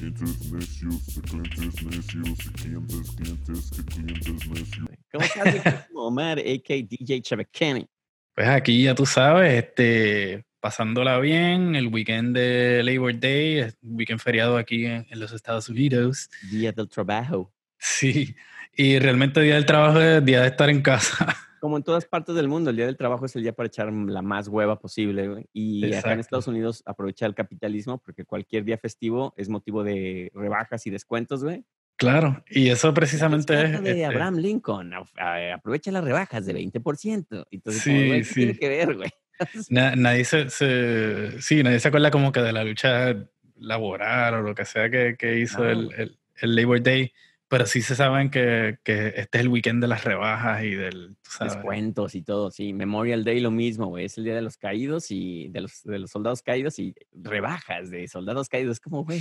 Clientes necios, de clientes necios, de clientes, clientes, de clientes necios. ¿Cómo estás, Omar, a.k.a. DJ Chavacani? Pues aquí ya tú sabes, este, pasándola bien, el weekend de Labor Day, un weekend feriado aquí en, en los Estados Unidos. Día del trabajo. Sí, y realmente día del trabajo es día de estar en casa. Como en todas partes del mundo, el día del trabajo es el día para echar la más hueva posible. Y acá en Exacto. Estados Unidos aprovecha el capitalismo porque cualquier día festivo es motivo de rebajas y descuentos, güey. Claro, y eso precisamente es... De este, Abraham Lincoln, a- aprovecha las rebajas de 20%. Entonces, como, Sí, güey, ¿qué tiene sí. que ver, güey? na- nadie se, se- sí, nadie se acuerda como que de la lucha laboral o lo que sea que, que hizo No, el, el- el Labor Day, pero sí se saben que, que este es el weekend de las rebajas y del, Descuentos y todo, sí. Memorial Day lo mismo, güey. Es el día de los caídos y de los, de los soldados caídos y rebajas de soldados caídos. Es como, güey.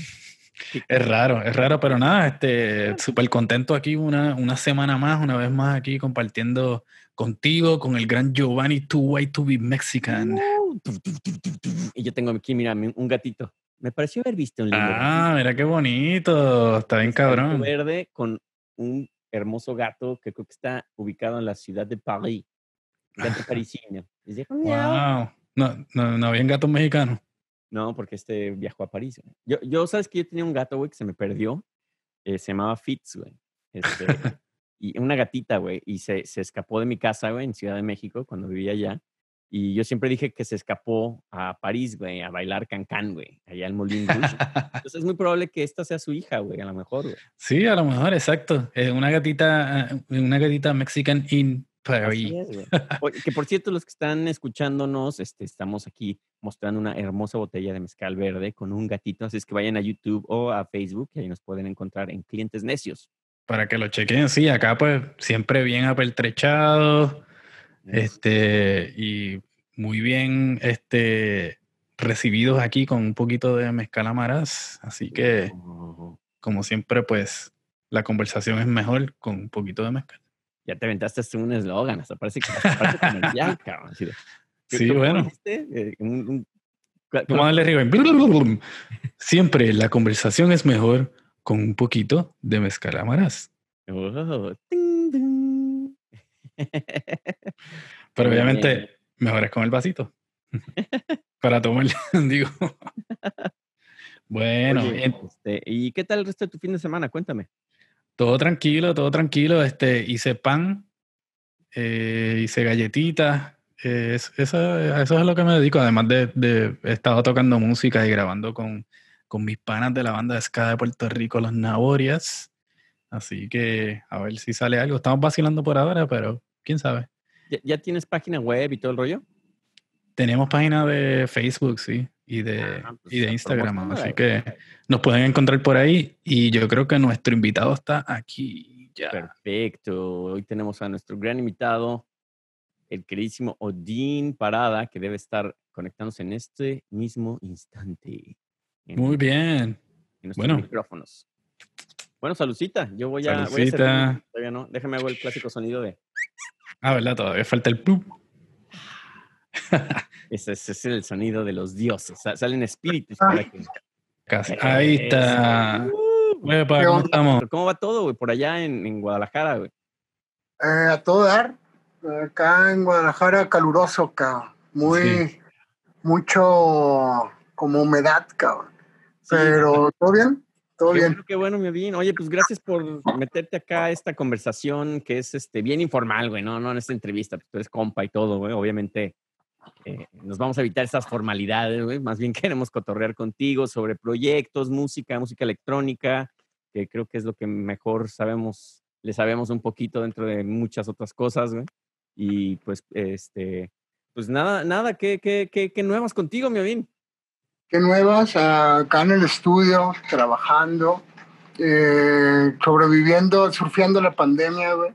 ¿qué- Es raro, es raro, pero nada, este, súper contento aquí una, una semana más, una vez más aquí compartiendo contigo, con el gran Giovanni Too White to be Mexican. Uh. Y yo tengo aquí, mira, mi- un gatito. Me pareció haber visto un lindo Ah, mira qué bonito, está bien cabrón. verde con un hermoso gato que creo que está ubicado en la ciudad de París. Gato parisino. Y dice. Wow. No, no, no habían gatos mexicanos. No, porque este viajó a París. güey. Yo, yo, sabes que yo tenía un gato, güey, que se me perdió. eh, se llamaba Fitz, güey. Este, y una gatita, güey. Y se, se escapó de mi casa, güey, en Ciudad de México, cuando vivía allá. Y yo siempre dije que se escapó a París, güey, a bailar cancán, güey, allá en Moulin Rouge. Entonces es muy probable que esta sea su hija, güey, a lo mejor, güey. Sí, a lo mejor, exacto. Es una gatita, eh, una gatita Mexican in Paris. es, que por cierto, los que están escuchándonos, este, estamos aquí mostrando una hermosa botella de mezcal verde con un gatito. Así es que vayan a YouTube o a Facebook y ahí nos pueden encontrar en Clientes Necios. Para que lo chequen, sí, acá pues siempre bien apertrechado, este, y muy bien, este, recibidos aquí con un poquito de mezcal amaraz. Así que, como siempre, pues la conversación es mejor con un poquito de mezcal. Ya te aventaste hasta un eslogan, hasta parece que hasta parece comercial, cabrón. así de- ¿qué- Sí, bueno. Eh, un- un- ¿cuál- Vamos a cuál- darle arriba. Siempre la conversación es mejor con un poquito de mezcal amaraz. Oh. Pero obviamente, mejor es con el vasito. Para tomar, digo. Bueno, Oye, bien, este, ¿y qué tal el resto de tu fin de semana? Cuéntame. todo tranquilo, todo tranquilo. Este, hice pan, eh, hice galletitas. eh, es- eso, es lo que me dedico. Además de, de he estado tocando música y grabando con, con mis panas de la banda de ska de Puerto Rico, los Naborias. Así que a ver si sale algo. Estamos vacilando por ahora, pero quién sabe. ¿Ya, ya tienes página web y todo el rollo? Tenemos página de Facebook, sí, y de, Ah, pues, y de Instagram, así güey. que nos pueden encontrar por ahí y yo creo que nuestro invitado está aquí ya. Perfecto. Hoy tenemos a nuestro gran invitado, el queridísimo Odín Parada, que debe estar conectándose en este mismo instante. En, Muy bien. en nuestros bueno. micrófonos. Bueno, saludcita. Yo voy a, voy a servirme. Todavía no. Déjame hago el clásico sonido de. Ah, ¿verdad? Todavía falta el plup. Ese, ese es el sonido de los dioses. Sa- Salen espíritus. para que- Casi. Ahí está. ¿Qué ¿cómo va todo, güey? Por allá en, en Guadalajara, güey. Eh, a todo dar. Acá en Guadalajara, caluroso, cabrón. Muy, Sí. mucho como humedad, cabrón. Sí, Pero, ¿todo bien? Todo Qué bien. bueno, qué bueno, mi. Oye, pues gracias por meterte acá a esta conversación que es este, bien informal, güey, no, no en esta entrevista, pues tú eres compa y todo, güey. Obviamente eh, nos vamos a evitar esas formalidades, güey. Más bien queremos cotorrear contigo sobre proyectos, música, música electrónica, que creo que es lo que mejor sabemos, le sabemos un poquito dentro de muchas otras cosas, güey. Y pues, este, pues nada, nada, ¿qué, qué, qué, qué nuevas contigo, mi? ¿Qué nuevas? Acá en el estudio, trabajando, eh, sobreviviendo, surfeando la pandemia, güey.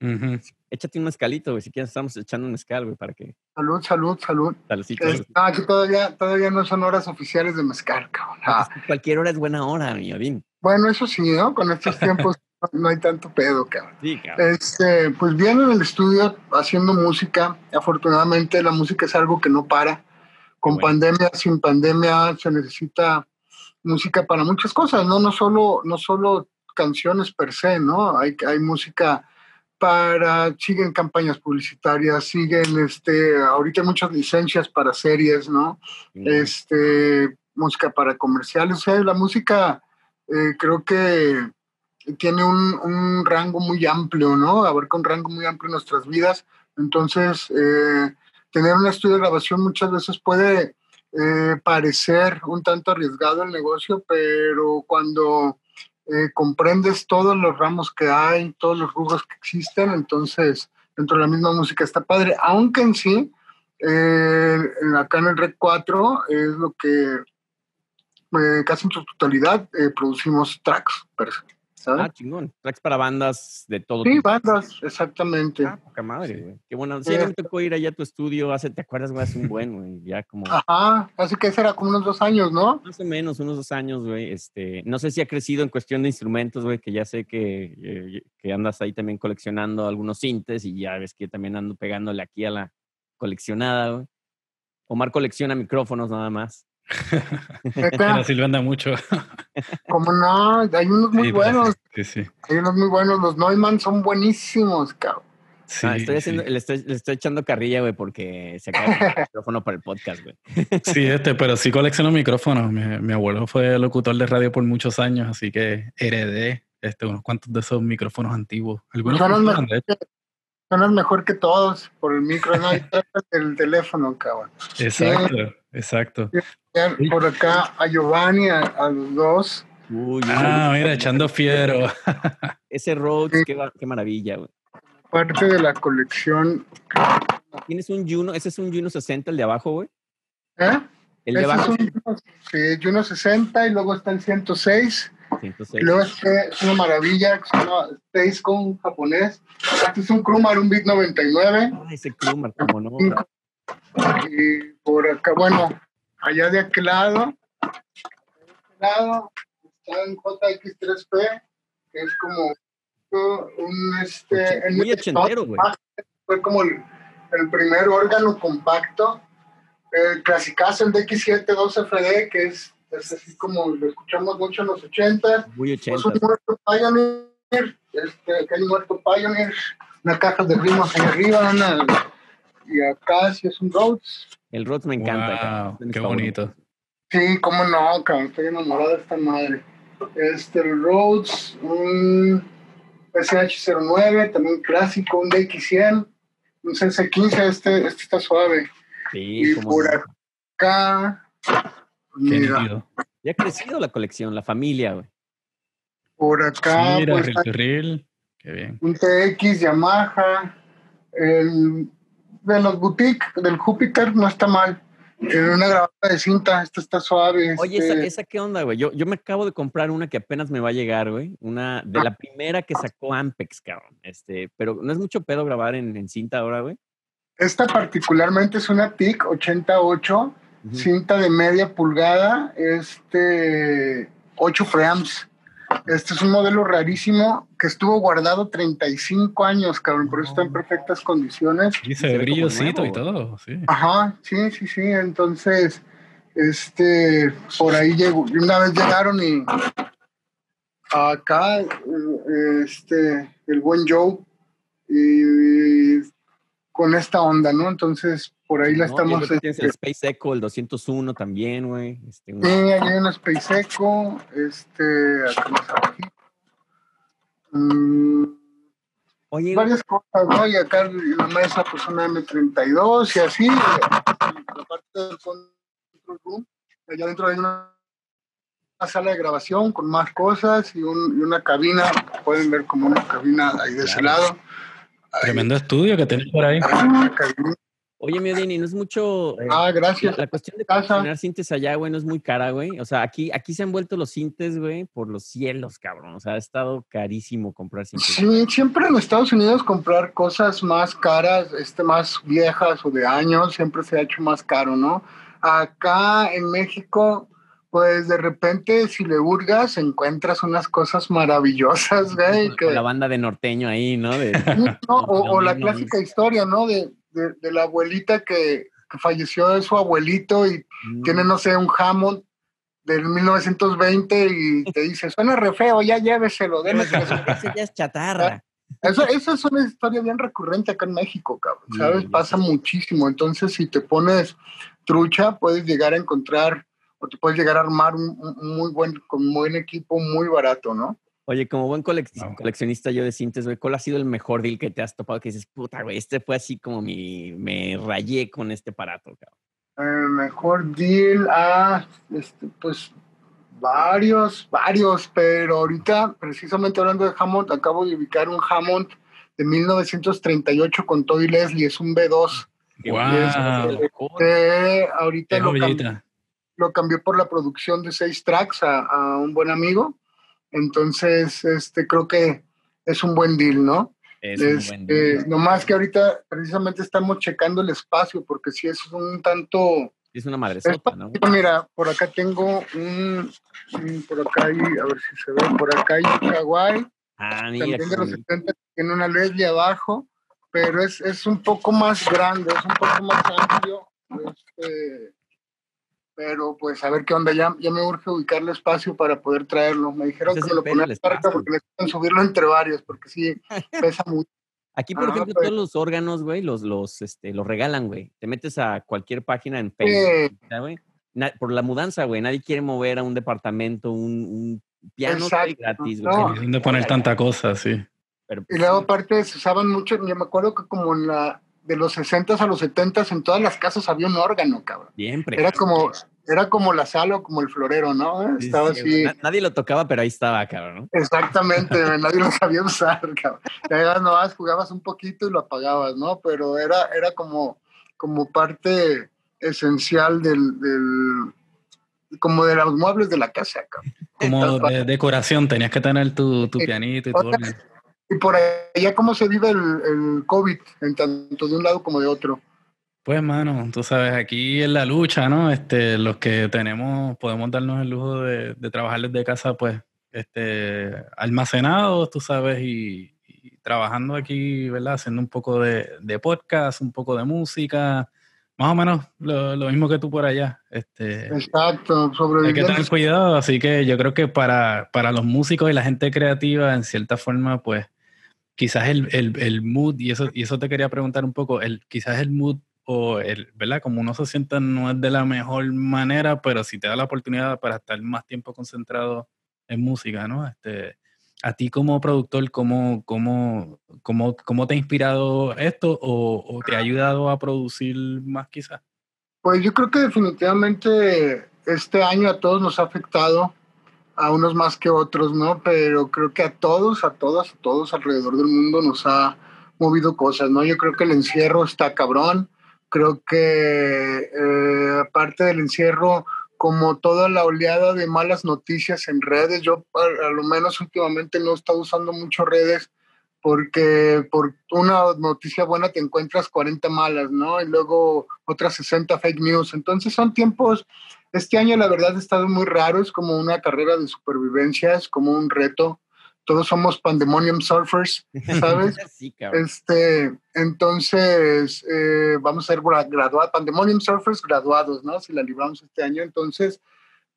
Ujú. Échate un mezcalito, güey, si quieres estamos echando un mezcal, güey, para que... Salud, salud, salud. Saludcita, Eh, saludcita. ah, todavía, todavía no son horas oficiales de mezcal, cabrón. Ah, Es que Cualquier hora es buena hora, mi Odín. bueno, eso sí, ¿no? Con estos tiempos no hay tanto pedo, cabrón. Sí, cabrón. Este, pues bien en el estudio haciendo música. Afortunadamente la música es algo que no para. Con bueno. pandemia, sin pandemia, se necesita música para muchas cosas, ¿no? No solo, no solo canciones per se, ¿no? Hay, hay música para, siguen campañas publicitarias, siguen, este, ahorita hay muchas licencias para series, ¿no? Este, música para comerciales, o sea, la música eh, creo que tiene un, un, rango muy amplio, ¿no? Abarca un rango muy amplio en nuestras vidas, entonces eh, tener un estudio de grabación muchas veces puede eh, parecer un tanto arriesgado el negocio, pero cuando eh, comprendes todos los ramos que hay, todos los rubros que existen, entonces dentro de la misma música está padre, aunque en sí, eh, acá en el Red 4 es lo que casi en su totalidad producimos tracks. Ah, chingón. Tracks para bandas de todo Sí, tipo. bandas, exactamente. Ah, poca madre, güey. Qué bueno. Sí, me tocó ir allá a tu estudio hace, ¿te acuerdas, güey? Hace un buen, güey. Ya como. Ajá, así que será como unos dos años, ¿no? Más o menos, unos dos años, güey. Este, no sé si ha crecido en cuestión de instrumentos, güey, que ya sé que, eh, que andas ahí también coleccionando algunos sintes y ya ves que también ando pegándole aquí a la coleccionada, güey. Omar colecciona micrófonos nada más. Pero sí lo anda mucho. Como no, hay unos muy Sí, pues, buenos. Sí, sí. Hay unos muy buenos. Los Neumann son buenísimos, cabrón. Sí, Ah, estoy haciendo, sí. le, estoy, le estoy echando carrilla, güey, porque se acaba el micrófono para el podcast, güey. Sí, este, pero sí colecciono micrófonos. Mi, mi abuelo fue locutor de radio por muchos años, así que heredé este, unos cuantos de esos micrófonos antiguos. Algunos Son. Son mejor que todos por el micro, no hay el teléfono, cabrón. Exacto, exacto. Por acá a Giovanni, a, a los dos. Uy, Ah, mira, echando fiero. Ese Rhodes, Sí. qué, maravilla, güey. Parte de la colección. Tienes un Juno, ese es un Juno 60, el de abajo, güey. ¿Eh? El de Ese abajo, es un sí, Juno 60 y luego está el 106. 106. Y luego este es una maravilla que se llama Space Con japonés. Este es un Krumar, un Bit 99. Ah, ese Krumar, como no. Y por acá, bueno, allá de aquel lado, de aquel lado está en JX3P, que es como un este. Muy en- ochentero, güey. Fue como el, el primer órgano compacto. El clasicazo, el DX7 2FD, que es, es así como lo escuchamos mucho en los 80 Muy es 80. un muerto Pioneer, este, que hay un muerto Pioneer, una caja de ritmos ahí arriba, una, y acá sí es un Rhodes. El Rhodes me encanta. cabrón, Wow, qué bonito. Sí, cómo no, cabrón, estoy enamorado de esta madre. Este, el Rhodes, un SH09, también clásico, un DX100, un CC15, este, este está suave. Sí, Y por no. acá, Qué mira. Ya ha crecido la colección, la familia, güey. por acá, Mira, pues. Qué bien. un TX Yamaha, el, de los boutiques del Júpiter no está mal. En una grabadora de cinta, esta está suave. Oye, este, ¿esa, ¿esa qué onda, güey? Yo, yo me acabo de comprar una que apenas me va a llegar, güey. Una de la primera que sacó Ampex, cabrón. Este, pero no es mucho pedo grabar en, en cinta ahora, güey. esta particularmente es una TIC 88, Ujú. cinta de media pulgada, este 8 frames. Este es un modelo rarísimo que estuvo guardado 35 años, cabrón, por eso está en perfectas condiciones. Y se brillosito y todo, sí. Ajá, sí, sí, sí. Entonces, este, por ahí llegó, y una vez llegaron y acá, este, el buen Joe, y con esta onda, ¿no? Entonces, por ahí la No, estamos. luego tienes el este, Space Echo, el 201 también, güey. Este, sí, hay un Space Echo, este, acá más abajito. Oye, güey, varias cosas, ¿no? Y acá en la mesa, pues una M32 y así. La parte del control room, allá adentro hay una, una sala de grabación con más cosas y, un- y una cabina. Pueden ver como una cabina ahí de ese lado. Tremendo estudio que tienes por ahí. cabina. oye, mi Odini, no es mucho. eh, Ah, gracias. la cuestión de Casa. coleccionar cintes allá, güey, no es muy cara, güey. O sea, aquí, aquí se han vuelto los cintes, güey, por los cielos, cabrón. O sea, ha estado carísimo comprar cintes. Sí, siempre en Estados Unidos comprar cosas más caras, este, más viejas o de años, siempre se ha hecho más caro, ¿no? Acá en México, pues de repente si le hurgas encuentras unas cosas maravillosas, güey. Que- la banda de norteño ahí, ¿no? De- No, o, o la clásica historia, ¿no? De, de, de la abuelita que, que falleció de su abuelito y tiene, no sé, un Hammond del 1920 y te dice, suena re feo, ya lléveselo, démeselo. Ese ya es chatarra. Eso, esa es una historia bien recurrente acá en México, cabrón, ¿sabes? Pasa muchísimo. Entonces, si te pones trucha, puedes llegar a encontrar te puedes llegar a armar un, muy buen, con buen equipo muy barato, ¿no? Oye, como buen colec- coleccionista yo de cintas, güey, ¿cuál ha sido el mejor deal que te has topado? Que dices, puta, güey, este fue así como mi, me rayé con este aparato, cabrón. Eh, mejor deal, ah, este, pues varios, varios, pero ahorita, precisamente hablando de Hammond, acabo de ubicar un Hammond de 1938 con Toy Leslie, es un B2. Qué Wow. bueno, mejor. Eh, ahorita Qué lo, cam- joyita. Lo cambié por la producción de seis tracks a, a un buen amigo. Entonces, este, creo que es un buen deal, ¿no? Es un buen Este, deal. nomás que ahorita precisamente estamos checando el espacio, porque si es un tanto... Es una madresota, ¿no? Mira, por acá tengo un, por acá hay, a ver si se ve, por acá hay Kawaii, Ah, mira. también de los qué- 70, tiene una Leslie abajo, pero es, es un poco más grande, es un poco más amplio, este, pero pues a ver qué onda, ya, ya me urge ubicarle espacio para poder traerlo. Me dijeron Ese que me lo pedo ponía del cerca espacio. porque necesitan subirlo entre varios, porque sí, pesa mucho. Aquí, por Ah, ejemplo, pues. todos los órganos, güey, los, los, este, los regalan, güey. Te metes a cualquier página en Facebook, Sí. ¿ya, güey. Na- por la mudanza, güey. Nadie quiere mover a un departamento, un, un piano güey, gratis, güey. No. Poner tanta cosa, sí. Pero, Y pues, luego aparte se usaban mucho, yo me acuerdo que como en la, de los 60 a los 70 en todas las casas había un órgano, cabrón. siempre. Era como, era como la sala o como el florero, ¿no? Sí, Estaba sí, así. Na- Nadie lo tocaba, pero ahí estaba, cabrón, ¿no? Exactamente, nadie lo sabía usar, cabrón. Ya nomás jugabas un poquito y lo apagabas, ¿no? Pero era, era como, como parte esencial del, del, como de los muebles de la casa, cabrón. Como de decoración, tenías que tener tu, tu Sí. pianito y todo. Y por allá, ¿cómo se vive el, el COVID, en tanto de un lado como de otro? Pues, mano, tú sabes, aquí en la lucha, ¿no? Este, los que tenemos, podemos darnos el lujo de, de trabajar desde casa, pues, este, almacenados, tú sabes, y, y trabajando aquí, ¿verdad? Haciendo un poco de, de podcast, un poco de música, más o menos lo, lo mismo que tú por allá. Este, Exacto, hay que tener cuidado, así que yo creo que para, para los músicos y la gente creativa, en cierta forma, pues, quizás el, el, el mood, y eso, y eso te quería preguntar un poco, el, quizás el mood o el, ¿verdad? Como uno se sienta no es de la mejor manera, pero si te da la oportunidad para estar más tiempo concentrado en música, ¿no? Este, a ti como productor, ¿cómo, cómo, cómo, cómo te ha inspirado esto o, o te ha ayudado a producir más quizás? Pues yo creo que definitivamente este año a todos nos ha afectado, a unos más que otros, ¿no? Pero creo que a todos, a todas, a todos alrededor del mundo nos ha movido cosas, ¿no? Yo creo que el encierro está cabrón, creo que eh, aparte del encierro, como toda la oleada de malas noticias en redes, yo a, a lo menos últimamente no he estado usando mucho redes porque por una noticia buena te encuentras 40 malas, ¿no? Y luego otras 60 fake news. Entonces son tiempos, este año la verdad ha estado muy raro, es como una carrera de supervivencia, es como un reto. Todos somos pandemonium surfers, ¿sabes? sí, cabrón. Este, entonces, eh, vamos a ser gra- graduados, Pandemonium Surfers graduados, ¿no? Si la libramos este año. Entonces,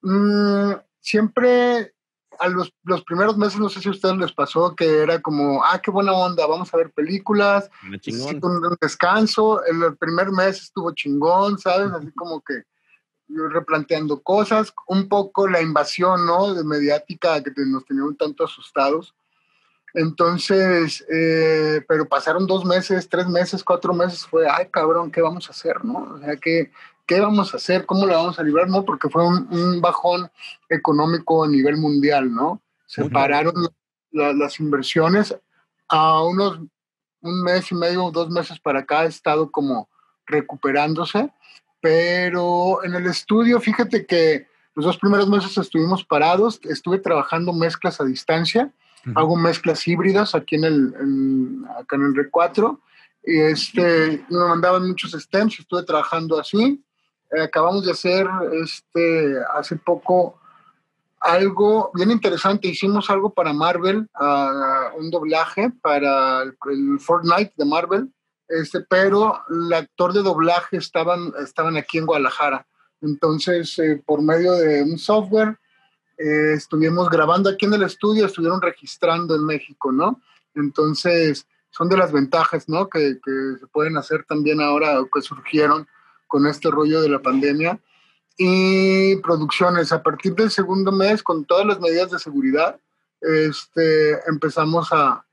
mm, siempre a los, los primeros meses, no sé si a ustedes les pasó, que era como, ah, qué buena onda, vamos a ver películas, necesito un, un descanso. El, el primer mes estuvo chingón, ¿sabes? Así como que replanteando cosas, un poco la invasión, ¿no? De mediática que nos tenía un tanto asustados. Entonces, eh, pero pasaron dos meses, tres meses, cuatro meses, fue, ay cabrón, ¿qué vamos a hacer? ¿No? O sea, ¿qué, qué vamos a hacer? ¿Cómo la vamos a librar? No, porque fue un, un bajón económico a nivel mundial, ¿no? Se pararon la- las inversiones a unos un mes y medio, dos meses para acá ha estado como recuperándose, pero en el estudio, fíjate que los dos primeros meses estuvimos parados, estuve trabajando mezclas a distancia, Ujú. hago mezclas híbridas aquí en el, en- acá en el R4, y este, me mandaban muchos stems, estuve trabajando así, Eh, acabamos de hacer este, hace poco algo bien interesante. Hicimos algo para Marvel, ah, un doblaje para el, el Fortnite de Marvel, este, pero el actor de doblaje estaban, estaban aquí en Guadalajara. Entonces, eh, por medio de un software, eh, estuvimos grabando aquí en el estudio, estuvieron registrando en México, ¿no? Entonces, son de las ventajas, ¿no? Que, que se pueden hacer también ahora, que surgieron con este rollo de la pandemia. Y producciones, a partir del segundo mes, con todas las medidas de seguridad, este, empezamos a,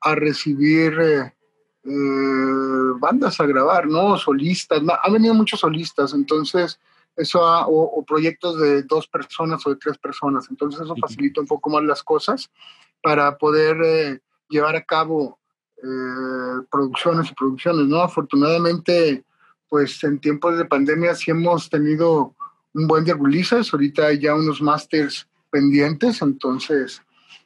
a recibir eh, eh, bandas a grabar, ¿no? Solistas, ha venido muchos solistas, entonces eso ha, o, o, proyectos de dos personas o de tres personas, entonces eso facilita un poco más las cosas para poder eh, llevar a cabo eh, producciones y producciones, ¿no? Afortunadamente, pues en tiempos de pandemia sí hemos tenido un buen de releases, ahorita hay ya unos masters pendientes, entonces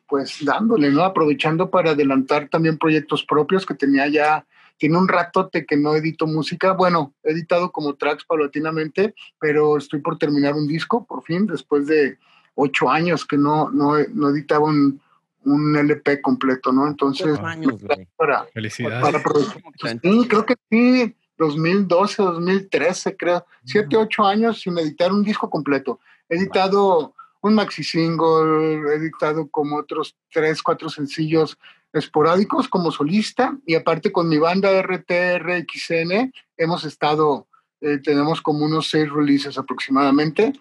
pues dándole, ¿no? Aprovechando para adelantar también proyectos propios que tenía ya, tiene un ratote que no edito música, bueno, he editado como tracks paulatinamente, pero estoy por terminar un disco, por fin, después de ocho años que no, no, no editaba un, un LP completo, ¿no? Entonces, años, para, Felicidades. para producir. Sí, creo que sí, 2012, 2013, creo, siete, ocho años sin editar un disco completo. He editado un maxi single, he editado como otros tres, cuatro sencillos esporádicos como solista y aparte con mi banda RTRXN hemos estado, eh, tenemos como unos seis releases aproximadamente.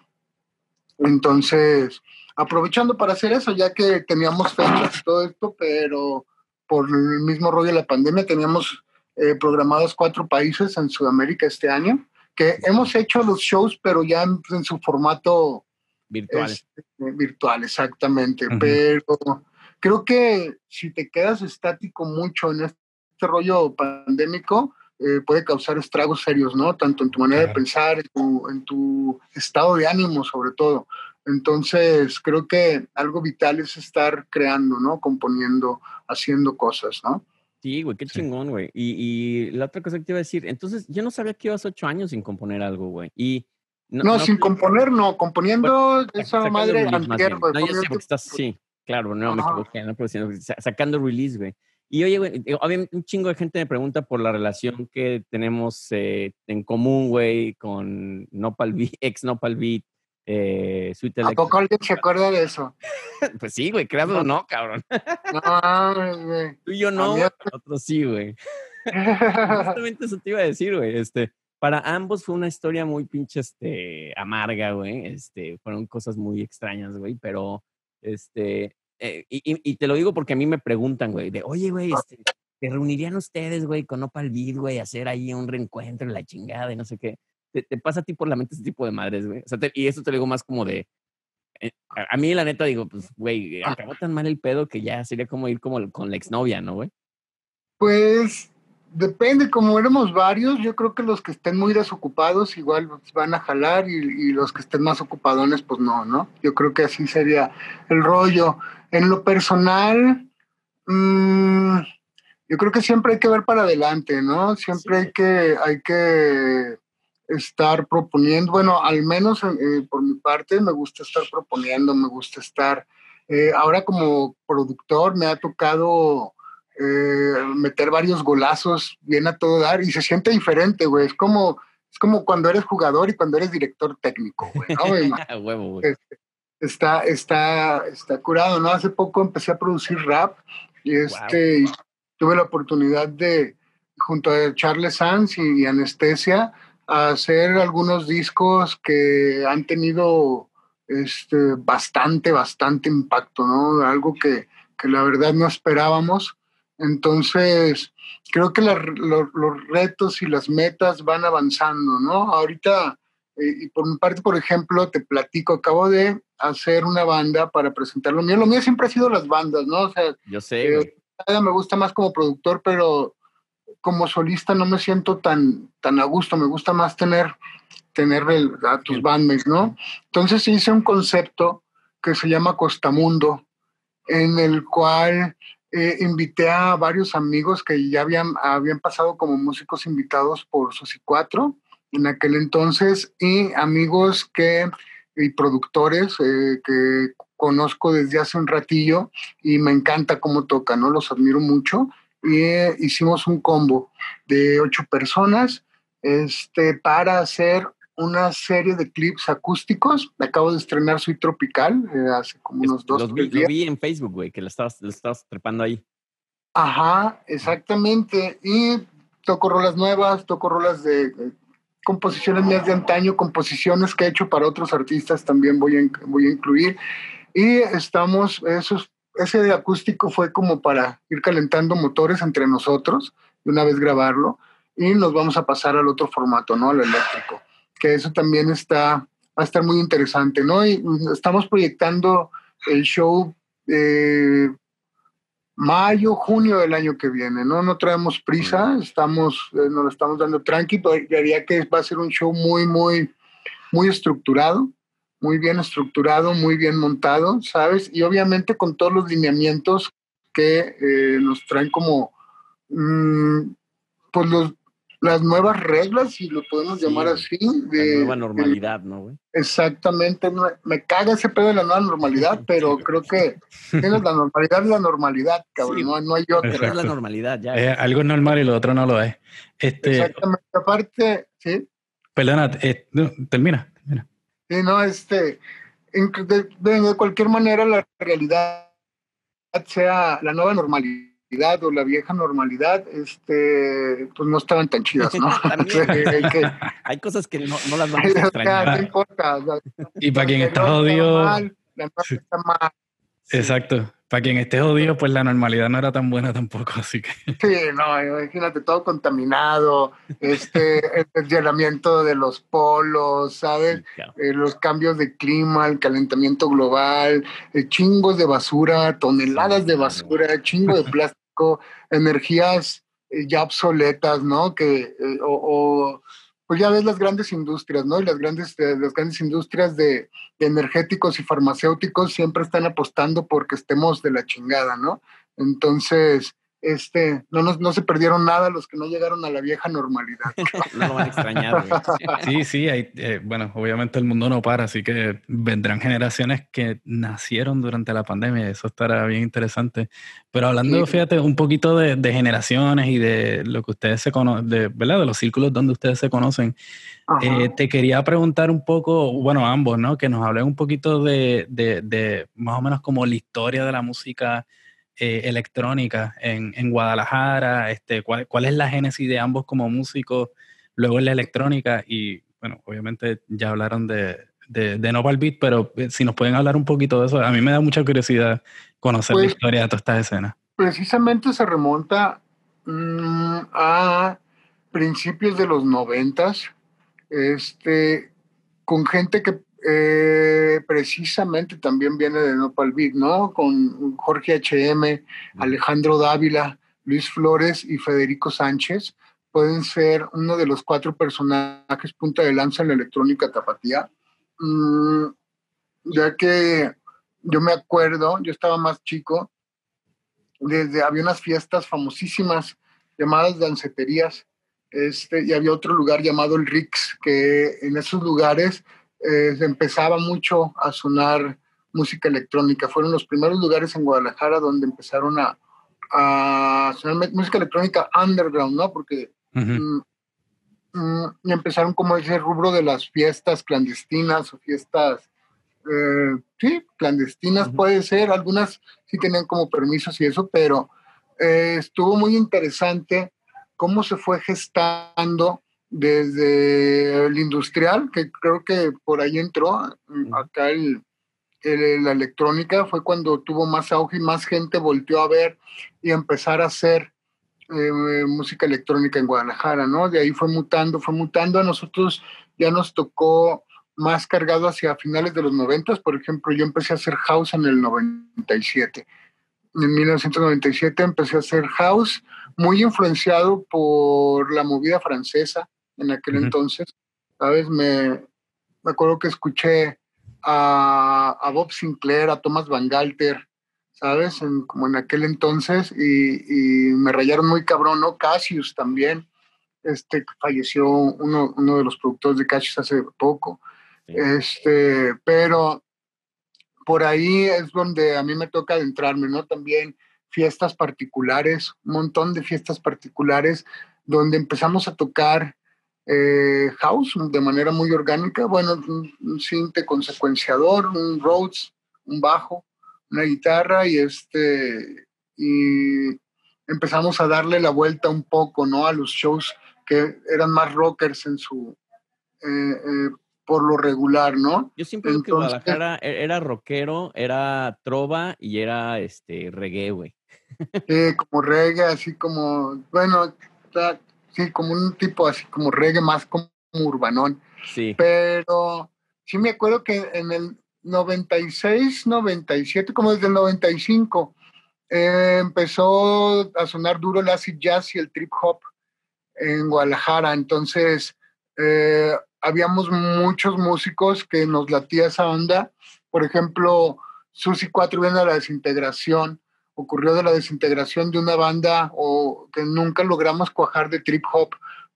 Entonces, aprovechando para hacer eso, ya que teníamos fechas y todo esto, pero por el mismo rollo de la pandemia teníamos eh, programados cuatro países en Sudamérica este año, que hemos hecho los shows, pero ya en, en su formato virtual. Eh, virtual, exactamente. Uh -huh. Pero creo que si te quedas estático mucho en este rollo pandémico, eh, puede causar estragos serios, ¿no? Tanto en tu manera claro. de pensar, en tu, en tu, estado de ánimo, sobre todo. Entonces, creo que algo vital es estar creando, ¿no? Componiendo, haciendo cosas, ¿no? Sí, güey, qué chingón, güey. Y, y, la otra cosa que te iba a decir, entonces, yo no sabía que ibas ocho años sin componer algo, güey. Y no, no, no, sin componer, no, componiendo bueno, esa madre antier. No, yo sé porque estás, sí, claro, no, Ajá. me equivoqué, no, sino, sacando release, güey. Y oye, güey, obviamente un chingo de gente me pregunta por la relación que tenemos eh, en común, güey, con Nopal Beat, ex Nopal Beat, eh, Sweet ¿A poco alguien se acuerda de eso? pues sí, güey, créanlo o no, cabrón. no, güey. Tú y yo no, nosotros sí, güey. Justamente eso te iba a decir, güey, este para ambos fue una historia muy pinche este, amarga, güey. Este, fueron cosas muy extrañas, güey, pero este, eh, y, y, te lo digo porque a mí me preguntan, güey, de, oye, güey, este, ¿te reunirían ustedes, güey, con Opal Beat, güey, hacer ahí un reencuentro en la chingada y no sé qué? ¿Te, te pasa a ti por la mente ese tipo de madres, güey? O sea, te, y eso te lo digo más como de, eh, a, a, mí la neta digo, pues, güey, acabó tan mal el pedo que ya sería como ir como con la exnovia, ¿no, güey? Pues Depende, como éramos varios, yo creo que los que estén muy desocupados igual van a jalar y, y, los que estén más ocupadones, pues no, ¿no? Yo creo que así sería el rollo. En lo personal, mmm, yo creo que siempre hay que ver para adelante, ¿no? Siempre sí. hay, que, hay que estar proponiendo, bueno, al menos eh, por mi parte me gusta estar proponiendo, me gusta estar, eh, ahora como productor me ha tocado eh, meter varios golazos bien a todo dar y se siente diferente, güey. Es como, es como cuando eres jugador y cuando eres director técnico, güey. ¿no, güey? Huevo, güey. Está, está, está curado, ¿no? Hace poco empecé a producir rap y este, wow. tuve la oportunidad de, junto a Charles Sanz y, y Anestesia, hacer algunos discos que han tenido este, bastante, bastante impacto, ¿no? Algo que, que la verdad no esperábamos. Entonces, creo que la, lo, los retos y las metas van avanzando, ¿no? Ahorita, eh, y por mi parte, por ejemplo, te platico, acabo de hacer una banda para presentar lo mío. Lo mío siempre ha sido las bandas, ¿no? O sea, yo sé. Eh, me gusta más como productor, pero como solista no me siento tan, tan a gusto. Me gusta más tener, tener el, a tus bandmates, ¿no? Entonces hice un concepto que se llama Costamundo, en el cual eh, invité a varios amigos que ya habían, habían pasado como músicos invitados por Susi 4 en aquel entonces y amigos que y productores eh, que conozco desde hace un ratillo y me encanta cómo tocan, ¿no? Los admiro mucho y eh, hicimos un combo de ocho personas este, para hacer una serie de clips acústicos. Acabo de estrenar Soy Tropical eh, hace como unos dos Los vi, tres lo días. vi en Facebook, güey, que lo estabas, lo estabas trepando ahí. Ajá, exactamente. Y toco rolas nuevas, toco rolas de eh, composiciones mías de antaño, composiciones que he hecho para otros artistas también voy a, voy a incluir. Y estamos, esos, ese de acústico fue como para ir calentando motores entre nosotros, de una vez grabarlo, y nos vamos a pasar al otro formato, ¿no? Al eléctrico. Que eso también está, va a estar muy interesante, ¿no? Y estamos proyectando el show eh, mayo, junio del año que viene, ¿no? No traemos prisa, estamos, eh, nos lo estamos dando tranqui, pero diría que va a ser un show muy, muy, muy estructurado, muy bien estructurado, muy bien montado, ¿sabes? Y obviamente con todos los lineamientos que eh, nos traen como, mm, pues los, las nuevas reglas, si lo podemos Sí, llamar así. La de- nueva de- normalidad, ¿no, güey? Exactamente, me caga ese pedo de la nueva normalidad, pero creo que tienes la normalidad es la normalidad, cabrón, Sí. no, no hay otra. Es la Exacto. normalidad, ya. Eh, algo es normal y lo otro no lo es. Este, Exactamente, aparte, sí, perdona, eh, no, termina, termina. sí, no, este, de, de- de cualquier manera la realidad sea la nueva normalidad o la vieja normalidad, este, pues no estaban tan chidas, ¿no? Hay que- Hay cosas que no, no las vamos a o sea, extrañar. no importa, o sea, Y para quien la está jodido, mal, la está exacto, para quien esté jodido, pues la normalidad no era tan buena tampoco, así que Sí, no, imagínate todo contaminado, este, el deshielamiento de los polos, ¿sabes? Sí. Eh, los cambios de clima, el calentamiento global, eh, chingos de basura, toneladas Sí, de basura, chingo de plástico, energías eh, ya obsoletas, ¿no? Que, eh, o, pues ya ves las grandes industrias, ¿no? Y las grandes, eh, las grandes industrias de, de energéticos y farmacéuticos siempre están apostando porque estemos de la chingada, ¿no? Entonces, este, no, nos, no se perdieron nada los que no llegaron a la vieja normalidad. No lo van a extrañar, güey. sí, sí, hay, eh, bueno, obviamente el mundo no para, así que vendrán generaciones que nacieron durante la pandemia, eso estará bien interesante. Pero hablando, Sí. fíjate, un poquito de, de generaciones y de lo que ustedes se conocen, de, ¿verdad? De los círculos donde ustedes se conocen. Eh, te quería preguntar un poco, bueno, ambos, ¿no? Que nos hablen un poquito de, de, de más o menos como la historia de la música eh, electrónica en, en Guadalajara, este, cuál, cuál es la génesis de ambos como músicos, luego en la electrónica y, bueno, obviamente ya hablaron de, de, de Nopal Beat, pero eh, si nos pueden hablar un poquito de eso, a mí me da mucha curiosidad conocer la Pues- historia de todas estas escenas. precisamente se remonta mm, a principios de los noventas, este, con gente que eh, precisamente también viene de Nopal Beat, ¿no? Con Jorge H.M., Alejandro Dávila, Luis Flores y Federico Sánchez. Pueden ser uno de los cuatro personajes punta de lanza en la electrónica tapatía. Mm, ya que yo me acuerdo, yo estaba más chico, desde había unas fiestas famosísimas llamadas danceterías, este, y había otro lugar llamado el Rix, que en esos lugares eh, empezaba mucho a sonar música electrónica. Fueron los primeros lugares en Guadalajara donde empezaron a, a sonar música electrónica underground, ¿no? Porque mm, mm, empezaron como ese rubro de las fiestas clandestinas o fiestas, eh, sí, clandestinas puede ser, algunas sí tenían como permisos y eso, pero eh, estuvo muy interesante cómo se fue gestando desde el industrial, que creo que por ahí entró, acá el, el- la electrónica fue cuando tuvo más auge y más gente volteó a ver y empezar a hacer eh, música electrónica en Guadalajara, ¿no? De ahí fue mutando, fue mutando. A nosotros ya nos tocó más cargado hacia finales de los noventas. Por ejemplo, yo empecé a hacer house en el 97. En 1997 empecé a hacer house, muy influenciado por la movida francesa en aquel entonces. ¿Sabes? Me, me acuerdo que escuché a, a Bob Sinclair, a Thomas Van Galter, ¿sabes? En- como en aquel entonces, y, y me rayaron muy cabrón, ¿no? Cassius también, este, falleció uno, uno de los productores de Cassius hace poco, Sí. este, pero por ahí es donde a mí me toca adentrarme, ¿no? También fiestas particulares, un montón de fiestas particulares, donde empezamos a tocar eh, house de manera muy orgánica. Bueno, un, un cinte con secuenciador, un Rhodes, un bajo, una guitarra y este y empezamos a darle la vuelta un poco, ¿no? A los shows que eran más rockers en su eh, eh, por lo regular, ¿no? Yo siempre digo que Entonces- Guadalajara e- era rockero, era trova y era este reggae, güey. Eh, como reggae, así como, bueno, sí, como un tipo así como reggae más como urbanón. Sí. Pero sí me acuerdo que en el 96, 97, como desde el 95, eh, empezó a sonar duro el acid jazz y el trip hop en Guadalajara. Entonces, eh, habíamos muchos músicos que nos latía esa onda. Por ejemplo, Susi 4 viene de la desintegración. Ocurrió de la desintegración de una banda o que nunca logramos cuajar de trip hop,